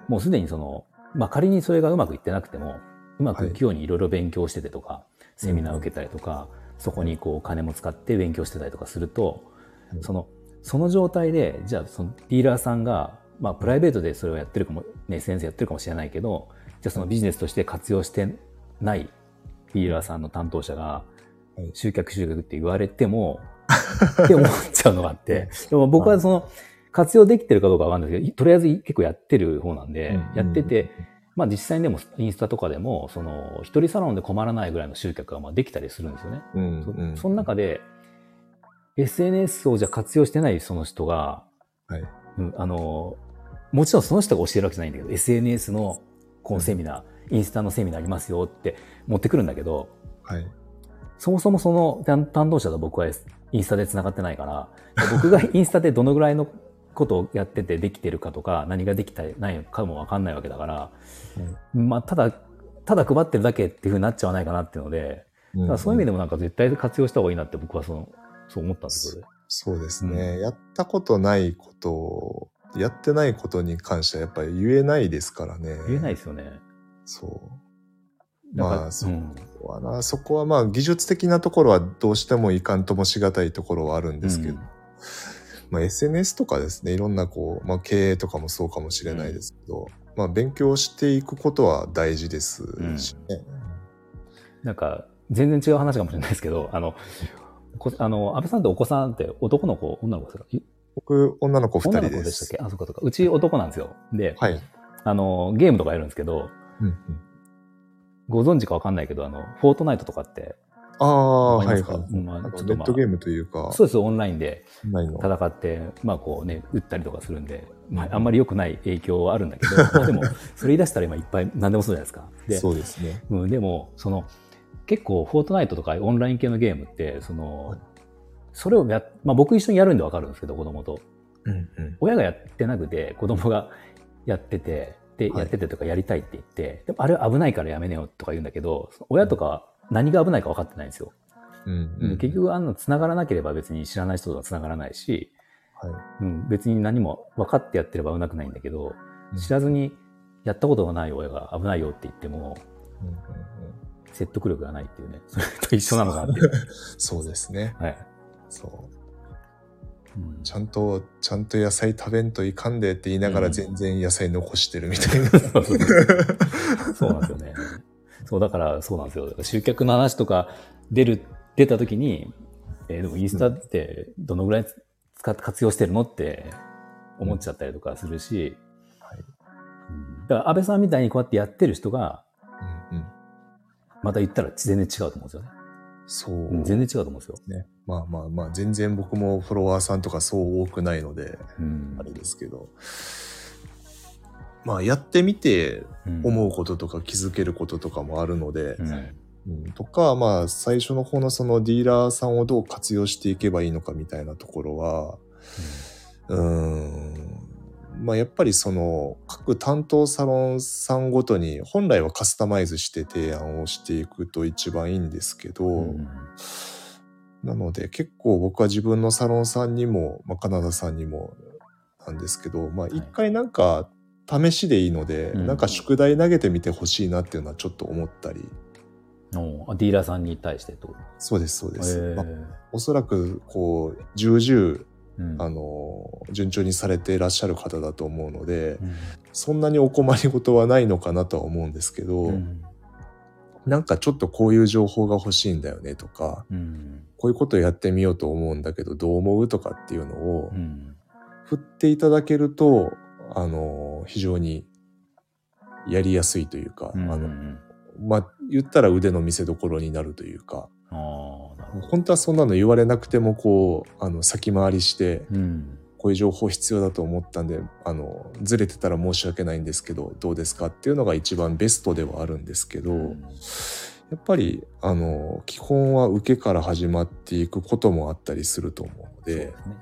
Speaker 1: もうすでにその、まあ仮にそれがうまくいってなくても、うまくい。くようにいろいろ勉強しててとか、セミナー受けたりとか、そこにこうお金も使って勉強してたりとかすると、
Speaker 2: はい。
Speaker 1: その、その状態で、じゃあそのディーラーさんが、まあプライベートでそれをやってるかも、ね、先生やってるかもしれないけど、じゃあそのビジネスとして活用してないディーラーさんの担当者が
Speaker 2: はい、
Speaker 1: 集客集客って言われても、って思っちゃうのがあって、でも僕はその、活用できてるかどうかわかんないですけど、とりあえず結構やってる方なんで、やってて、まあ実際にでもインスタとかでも、その、一人サロンで困らないぐらいの集客がまあできたりするんですよね。
Speaker 2: うん。うん。
Speaker 1: そその中で、SNS をじゃあ活用してないその人が、
Speaker 2: はい。
Speaker 1: うんあの、もちろんその人が教えるわけじゃないんだけど、SNS のこのセミナー、インスタのセミナーありますよって持ってくるんだけど、
Speaker 2: はい。
Speaker 1: そもそもその担担当者と僕はインスタで繋がってないから、僕が インスタでどのぐらいのことをやっててできてるかとか、何ができたないかもわかんないわけだから、まあ、ただ、ただ配ってるだけっていうふうになっちゃわないかなっていうので、
Speaker 2: うん。
Speaker 1: だからそういう意味でもなんか絶対活用した方がいいなって僕はその、そう思ったんです。
Speaker 2: そうですね、やったことないことをやってないことに関してはやっぱり言えないですからね。
Speaker 1: 言えないですよね。
Speaker 2: そう。まあそう
Speaker 1: うん。
Speaker 2: はなそこはまあ技術的なところはどうしてもいかんともしがたいところはあるんですけど、
Speaker 1: うん。
Speaker 2: まあ、SNS とかですねいろんなこう、まあ、経営とかもそうかもしれないですけど、まあ、勉強していくことは大事ですしね。
Speaker 1: なんか、全然違う話かもしれないですけど、あの、こあの、安倍さんってお子さんって男の子、女の子ですか？い？
Speaker 2: 僕女の子2
Speaker 1: 女
Speaker 2: 人です。
Speaker 1: の子でしたっけ？あ、そっかそっか。うち男なんですよ。で、
Speaker 2: はい。
Speaker 1: あの、ゲームとかやるんですけど、
Speaker 2: うんうん
Speaker 1: ご存知かわかんないけど、あの、フォートナイトとかって、
Speaker 2: ああ、はいはい。
Speaker 1: うんまあちょっとまあ
Speaker 2: ネットゲームというか、
Speaker 1: そうです、オンラインで。戦って、まあこうね、撃ったりとかするんで、まああんまり良くない影響はあるんだけど、まあでも、それ言い出したら今いっぱい何でもそうじゃないですか。で、
Speaker 2: そうですね。
Speaker 1: うん、でも、その、結構、フォートナイトとかオンライン系のゲームって、その、
Speaker 2: はい
Speaker 1: それをや、まあ僕一緒にやるんでわかるんですけど、子供と。
Speaker 2: うんうん。
Speaker 1: 親がやってなくて、子供がやってて、で、
Speaker 2: はい
Speaker 1: やっててとかやりたいって言って、でもあれは危ないからやめねよとか言うんだけど、親とか何が危ないか分かってないんですよ。
Speaker 2: うんうん、
Speaker 1: 結局、あの、繋がらなければ別に知らない人とは繋がらないし、
Speaker 2: はい
Speaker 1: うん、別に何も分かってやってれば危なくないんだけど、
Speaker 2: うん
Speaker 1: 知らずにやったことがない親が危ないよって言っても、
Speaker 2: うんうんうん
Speaker 1: 説得力がないっていうね、それと一緒なのかなっていう。
Speaker 2: そうですね。
Speaker 1: はい。
Speaker 2: そう。
Speaker 1: うん
Speaker 2: ちゃんと、ちゃんと野菜食べんといかんでって言いながら
Speaker 1: うん
Speaker 2: 全然野菜残してるみたいな。
Speaker 1: そうなんですよね。そう、だからそうなんですよ。集客の話とか出る、出た時に、えーでもインスタってどのぐらい使って活用してるのって思っちゃったりとかするし、
Speaker 2: はい
Speaker 1: うんだから安倍さんみたいにこうやってやってる人が、また言ったら全然違うと思うんですよね。
Speaker 2: そう、
Speaker 1: うん全然違うと思うんですよ。
Speaker 2: ね。まあまあまあ、全然僕もフォロワーさんとかそう多くないので、
Speaker 1: うん
Speaker 2: あれですけど。まあ、やってみて
Speaker 1: うん
Speaker 2: 思うこととか気づけることとかもあるので、
Speaker 1: うん
Speaker 2: うんとか、まあ、最初の方のそのディーラーさんをどう活用していけばいいのかみたいなところは、うーん、まあ、やっぱりその、各担当サロンさんごとに、本来はカスタマイズして提案をしていくと一番いいんですけど、
Speaker 1: うん
Speaker 2: なので結構僕は自分のサロンさんにも、まあ、カナダさんにもなんですけど、まあ、
Speaker 1: い
Speaker 2: 一回なんか試しでいいので、
Speaker 1: うん
Speaker 2: なんか宿題投げてみてほしいなっていうのはちょっと思ったり、
Speaker 1: おあディーラーさんに対してと？
Speaker 2: そうです、そうです。まあおそらく、こう、重々、
Speaker 1: うん
Speaker 2: あの、順調にされていらっしゃる方だと思うので、
Speaker 1: うん。
Speaker 2: そんなにお困りごとはないのかなとは思うんですけど、
Speaker 1: うん。
Speaker 2: なんかちょっとこういう情報が欲しいんだよねとか、
Speaker 1: うん。
Speaker 2: こういうことをやってみようと思うんだけど、どう思うとかっていうのを
Speaker 1: うん。
Speaker 2: 振っていただけると、あの、非常にやりやすいというか、
Speaker 1: うん。
Speaker 2: あの、まあ、言ったら腕の見せ所になるというか、本当はそんなの言われなくても、こう、あの、先回りして、
Speaker 1: うん。
Speaker 2: こういう情報必要だと思ったんで、あの、ずれてたら申し訳ないんですけど、どうですかっていうのが一番ベストではあるんですけど、
Speaker 1: うん。
Speaker 2: やっぱり、あの、基本は受けから始まっていくこともあったりすると思うので、
Speaker 1: そうですね。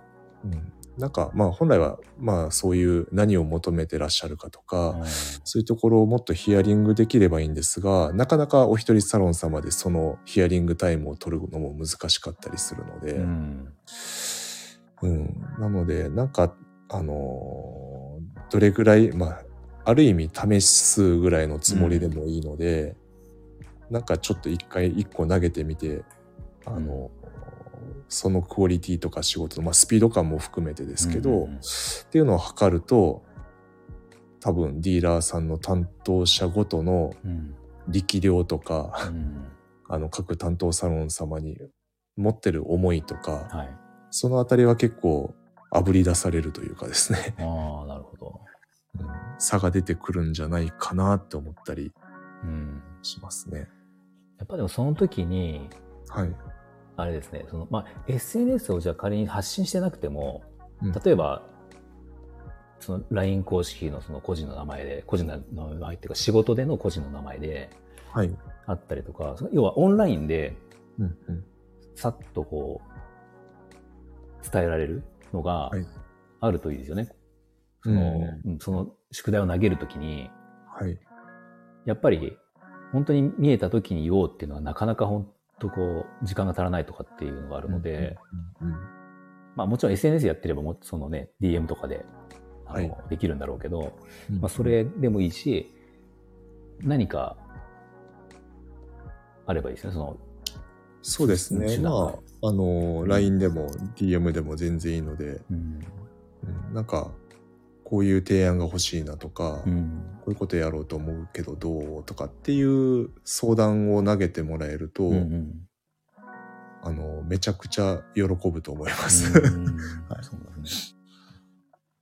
Speaker 2: うんなんか、まあ本来は、まあそういう何を求めてらっしゃるかとか、
Speaker 1: うん。
Speaker 2: そういうところをもっとヒアリングできればいいんですが、なかなかお一人サロン様でそのヒアリングタイムを取るのも難しかったりするので、
Speaker 1: うん。
Speaker 2: うん、なので、なんか、あのーどれぐらい、まあ、ある意味試すぐらいのつもりでもいいので、なんかちょっと一回一個投げてみて、あの、そのクオリティとか仕事の、まあ、スピード感も含めてですけど、
Speaker 1: うんうんうん。
Speaker 2: っていうのを測ると、多分ディーラーさんの担当者ごとの
Speaker 1: うん。
Speaker 2: 力量とか、
Speaker 1: うん。
Speaker 2: あの各担当サロン様に持ってる思いとか、
Speaker 1: はい。
Speaker 2: そのあたりは結構炙り出されるというかですね、
Speaker 1: ああなるほど。
Speaker 2: うん。差が出てくるんじゃないかなって思ったり
Speaker 1: うん。
Speaker 2: しますね。
Speaker 1: やっぱでもその時に
Speaker 2: はい。
Speaker 1: あれですねそのまあ SNS をじゃあ仮に発信してなくても
Speaker 2: うん
Speaker 1: 例えばその LINE 公式のその個人の名前で個人の名前っていうか仕事での個人の名前で
Speaker 2: はい。
Speaker 1: あったりとか要はオンラインで
Speaker 2: うんうん。
Speaker 1: さっとこう伝えられるのが、
Speaker 2: はい
Speaker 1: あるといいですよね。その、うんその宿題を投げるときに、
Speaker 2: はい。
Speaker 1: やっぱり本当に見えたときに言おうっていうのはなかなか本当こう、時間が足らないとかっていうのがあるので、
Speaker 2: うんうん
Speaker 1: まあもちろん SNS やってればもそのね、DM とかで、あの、
Speaker 2: はい。
Speaker 1: できるんだろうけど、
Speaker 2: うん
Speaker 1: まあそれでもいいし、何かあればいいですね、その、
Speaker 2: そうですね。まあ、あの、LINE でも DM でも全然いいので、
Speaker 1: うん。
Speaker 2: うん。なんか、こういう提案が欲しいなとか、
Speaker 1: うん。
Speaker 2: こういうことやろうと思うけどどうとかっていう相談を投げてもらえると、
Speaker 1: うんうん
Speaker 2: あの、めちゃくちゃ喜ぶと思います。
Speaker 1: うん
Speaker 2: はい
Speaker 1: そうです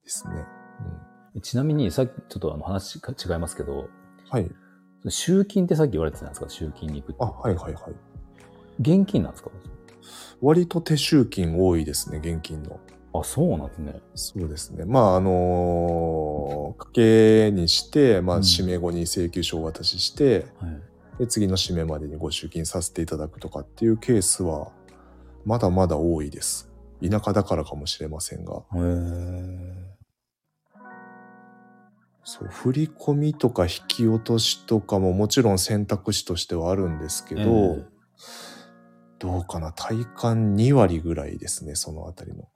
Speaker 2: ですね。
Speaker 1: ね。ちなみに、さっきちょっとあの話が違いますけど、
Speaker 2: はい。
Speaker 1: 集金ってさっき言われてたんですか？集金に行くって
Speaker 2: あ、はいはいはい。
Speaker 1: 現金なんですか？
Speaker 2: 割と手集金多いですね、現金の。
Speaker 1: あ、そうなんですね。
Speaker 2: そうですね。まあ、あのー家計にして、まあ、
Speaker 1: うん
Speaker 2: 締め後に請求書をお渡しして、
Speaker 1: はい。
Speaker 2: で、次の締めまでにご集金させていただくとかっていうケースは、まだまだ多いです。田舎だからかもしれませんが。
Speaker 1: へー
Speaker 2: そう、振り込みとか引き落としとかももちろん選択肢としてはあるんですけど、
Speaker 1: ええ
Speaker 2: どうかな体感2割ぐらいですね、そのあたりの。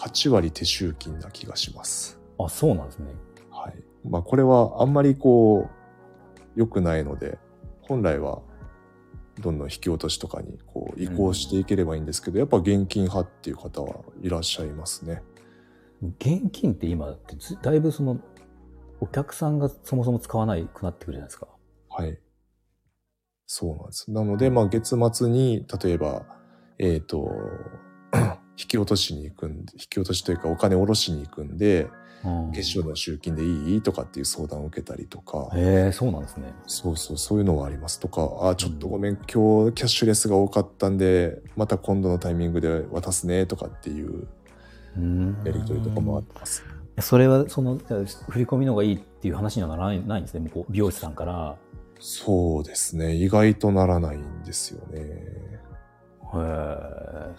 Speaker 2: 8割手集金な気がします。
Speaker 1: あ、そうなんですね。
Speaker 2: はい。まあこれはあんまりこう、良くないので、本来はどんどん引き落としとかにこう移行していければいいんですけど、やっぱ現金派っていう方はいらっしゃいますね。
Speaker 1: 現金って今ってずだいぶその、お客さんがそもそも使わないくなってくるじゃないですか。
Speaker 2: はい。そうなんです。なので、まあ月末に、例えば、えっ、と、引き落としに行くんで、引き落としというかお金下ろしに行くんで、
Speaker 1: うん
Speaker 2: 月賞の集金でいいとかっていう相談を受けたりとか、
Speaker 1: へえ、そうなんですね。
Speaker 2: そうそう、そういうのはあります。とか、あ、ちょっとごめん、今日キャッシュレスが多かったんで、また今度のタイミングで渡すね、とかっていう
Speaker 1: うん
Speaker 2: やりとりとかもあります。
Speaker 1: それは、その、振り込みの方がいいっていう話にはならないないんですね。向こう美容師さんから。
Speaker 2: そうですね。意外とならないんですよね。
Speaker 1: へえ、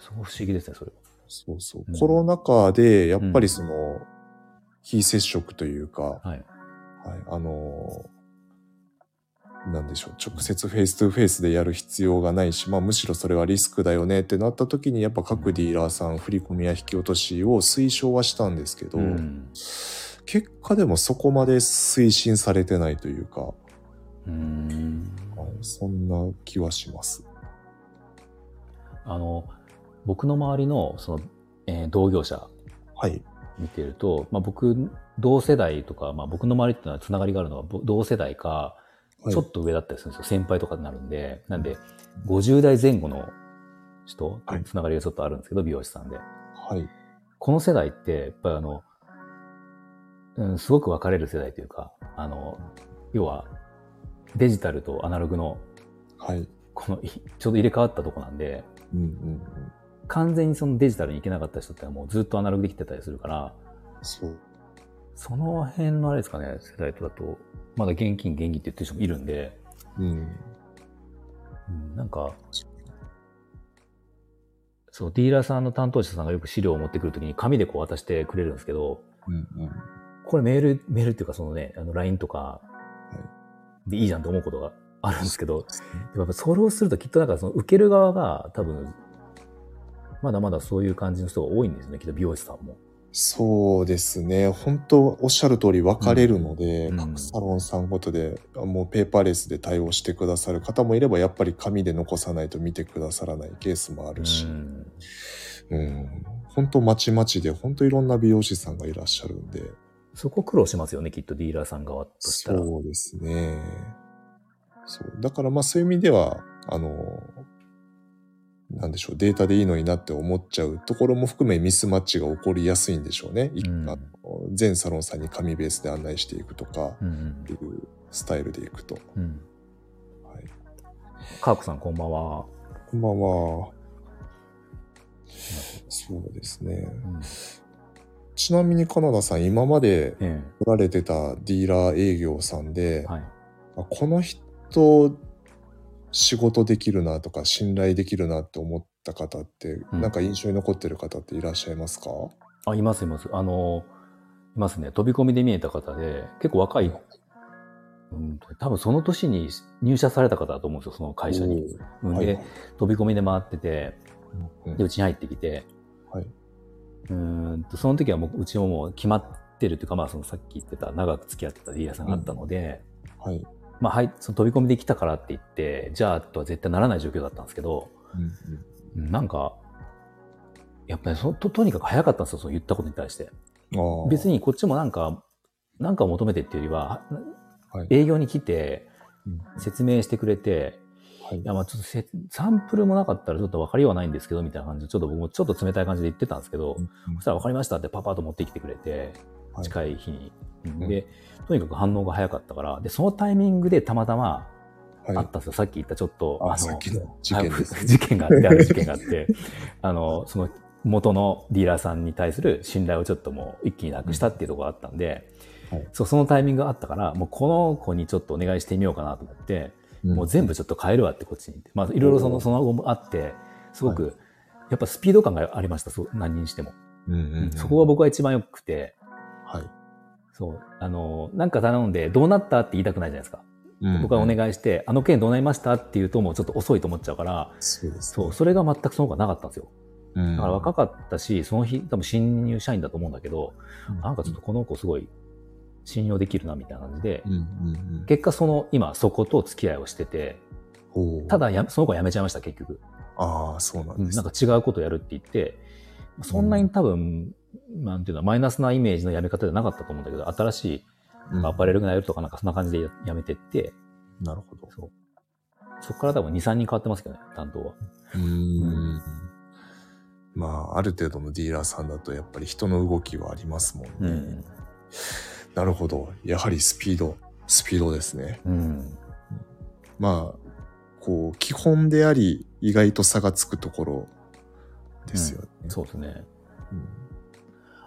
Speaker 1: そう不思議ですね、それは。
Speaker 2: そうそう。
Speaker 1: うん
Speaker 2: コロナ禍で、やっぱりその、非接触というか、
Speaker 1: はい。
Speaker 2: はい、あのーなんでしょう、直接 face to face でやる必要がないし、まあむしろそれはリスクだよねってなった時に、やっぱ各ディーラーさん、振り込みや引き落としを推奨はしたんですけど、
Speaker 1: うん。
Speaker 2: 結果でもそこまで推進されてないというか、
Speaker 1: うん。
Speaker 2: はいそんな気はします。
Speaker 1: あの、僕の周りの、その、えー同業者
Speaker 2: はい。
Speaker 1: 見てると、まあ僕、同世代とか、まあ僕の周りっていうのはつながりがあるのは、ぼ同世代か、
Speaker 2: はい
Speaker 1: ちょっと上だったりするんですよ。先輩とかになるんで。なんで、50代前後の人つながりがちょっとあるんですけど、美容師さんで。
Speaker 2: はい。
Speaker 1: この世代って、やっぱりあの、うん、すごく分かれる世代というか、あの、要は、デジタルとアナログの、
Speaker 2: はい。
Speaker 1: この、いちょうど入れ替わったとこなんで、
Speaker 2: うんうんうん。
Speaker 1: 完全にそのデジタルに行けなかった人ってのはもうずっとアナログできてたりするから、
Speaker 2: そう。
Speaker 1: その辺のあれですかね、世代とだと、まだ現金現金って言ってる人もいるんで、
Speaker 2: うん。
Speaker 1: うん、なんか、そう、ディーラーさんの担当者さんがよく資料を持ってくるときに紙でこう渡してくれるんですけど、
Speaker 2: うんうん。
Speaker 1: これメール、メールっていうかそのね、あの LINE とかでいいじゃんと思うことがあるんですけど、やっぱそれをするときっとなんかその受ける側が多分、まだまだそういう感じの人が多いんですね、きっと美容師さんも。
Speaker 2: そうですね。本当おっしゃる通り分かれるので、
Speaker 1: うん
Speaker 2: 各サロンさんごとで、もうペーパーレスで対応してくださる方もいれば、やっぱり紙で残さないと見てくださらないケースもあるし、
Speaker 1: うん
Speaker 2: うん。本当まちまちで、本当いろんな美容師さんがいらっしゃるんで、
Speaker 1: そこ苦労しますよね、きっとディーラーさん側としたら。
Speaker 2: そうですね。そう。だからまあそういう意味では、あの、なんでしょう、データでいいのになって思っちゃうところも含めミスマッチが起こりやすいんでしょうね。一
Speaker 1: うん
Speaker 2: 全サロンさんに紙ベースで案内していくとか、
Speaker 1: うん
Speaker 2: いうスタイルでいくと。
Speaker 1: うんうん。
Speaker 2: はい、
Speaker 1: カークさんこんばんは。
Speaker 2: こんばんは。そうですね。
Speaker 1: うん
Speaker 2: ちなみにカナダさん、今まで
Speaker 1: え
Speaker 2: 来られてたディーラー営業さんで、
Speaker 1: えはい。
Speaker 2: あこの人仕事できるなとか信頼できるなって思った方って、
Speaker 1: うん
Speaker 2: なんか印象に残ってる方っていらっしゃいますか？
Speaker 1: あ、いますいます。あの、いますね。飛び込みで見えた方で、結構若い、うん、多分その年に入社された方だと思うんですよ、その会社に。うんで、
Speaker 2: はいはい
Speaker 1: 飛び込みで回ってて、
Speaker 2: うん
Speaker 1: で、うちに入ってきて、
Speaker 2: はい。
Speaker 1: うーんと、その時はもう、うちももう決まってるというか、まあ、そのさっき言ってた、長く付き合ってたディーラーさんがあったので、
Speaker 2: はい。
Speaker 1: まあ、はい、その飛び込みで来たからって言って、じゃあとは絶対ならない状況だったんですけど、
Speaker 2: うん
Speaker 1: うん。なんか、やっぱりそと、とにかく早かったんですよ、その言ったことに対して。
Speaker 2: うん、
Speaker 1: 別にこっちもなんか、なんかを求めてっていうよりは、
Speaker 2: はい。
Speaker 1: 営業に来て、
Speaker 2: うん。
Speaker 1: 説明してくれて、
Speaker 2: はい。
Speaker 1: いや、まあちょっとせサンプルもなかったらちょっと分かりようはないんですけど、みたいな感じで、ちょっと僕もちょっと冷たい感じで言ってたんですけど、
Speaker 2: うん
Speaker 1: そしたら分かりましたってパパッと持ってきてくれて、
Speaker 2: はい
Speaker 1: 近い日に。
Speaker 2: ん。
Speaker 1: で、とにかく反応が早かったから、で、そのタイミングでたまたま
Speaker 2: はい。
Speaker 1: あったんですよ。さっき言ったちょっと、
Speaker 2: あさっきの事件ね。
Speaker 1: はい 事件があって、ある事件があって、あの、その元のディーラーさんに対する信頼をちょっともう一気になくしたっていうところがあったんで、
Speaker 2: はい。
Speaker 1: そう、そのタイミングがあったから、もうこの子にちょっとお願いしてみようかなと思って、
Speaker 2: うん。
Speaker 1: もう全部ちょっと変えるわってこっちに。まあ、いろいろその、その後もあって、すごく、やっぱスピード感がありました、そう何にしても。
Speaker 2: うんうん。うん
Speaker 1: そこが僕は一番良くて、
Speaker 2: はい。
Speaker 1: そう、あの、なんか頼んで、どうなったって言いたくないじゃないですか。
Speaker 2: うん
Speaker 1: 僕はお願いして、あの件どうなりましたって言うともうちょっと遅いと思っちゃうから、
Speaker 2: そうです、
Speaker 1: それが全くその子はなかったんですよ。
Speaker 2: うん。
Speaker 1: だから若かったし、その日多分新入社員だと思うんだけど、なんかちょっとこの子すごい信用できるなみたいな感じで、
Speaker 2: うんうんうん。
Speaker 1: 結果その今そこと付き合いをしてて、ただやその子は辞めちゃいました結局。
Speaker 2: ああ、そうなんです。
Speaker 1: うんなんか違うことやるって言って、そんなに多分、なんていうの、マイナスなイメージの辞め方じゃなかったと思うんだけど、新しい
Speaker 2: うん
Speaker 1: アパレルがやるとかなんかそんな感じで辞めてって、
Speaker 2: なるほど。
Speaker 1: そう。そこから多分2、3人変わってますけどね、担当は。
Speaker 2: うーん。まあ、ある程度のディーラーさんだと、やっぱり人の動きはありますもんね。
Speaker 1: うん。
Speaker 2: なるほど。やはりスピード、スピードですね。
Speaker 1: うん。
Speaker 2: まあ、こう、基本であり、意外と差がつくところですよね。
Speaker 1: そうですね。
Speaker 2: うん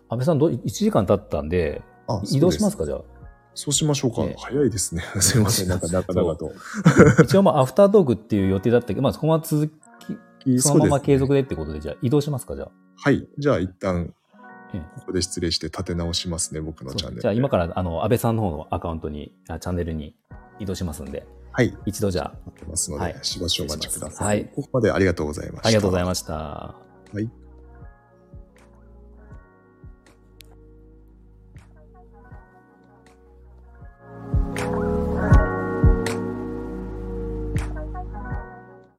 Speaker 1: 安倍さんどう、1時間経ったんで、
Speaker 2: あ
Speaker 1: 移動しますか、じゃあ。
Speaker 2: そうしましょうか。
Speaker 1: ね
Speaker 2: 早いですね。すいません。なんか、なかなかと。
Speaker 1: 一応まあ、アフタートークっていう予定だったけど、まあ、そこは続き、そのまま継続
Speaker 2: で。
Speaker 1: でってことで、じゃあ移動しますか、じゃあ。
Speaker 2: はい。じゃあ、一旦、
Speaker 1: ええ
Speaker 2: ここで失礼して立て直しますね、僕のチャンネル。
Speaker 1: じゃあ今から、あの、安倍さんの方のアカウントに、あチャンネルに移動しますんで、
Speaker 2: はい。
Speaker 1: 一度じゃあ、
Speaker 2: ますので、
Speaker 1: はい
Speaker 2: しばしお待ちください。
Speaker 1: はい
Speaker 2: ここまでありがとうございました。
Speaker 1: ありがとうござい
Speaker 2: ま
Speaker 1: ました。
Speaker 2: す。はい。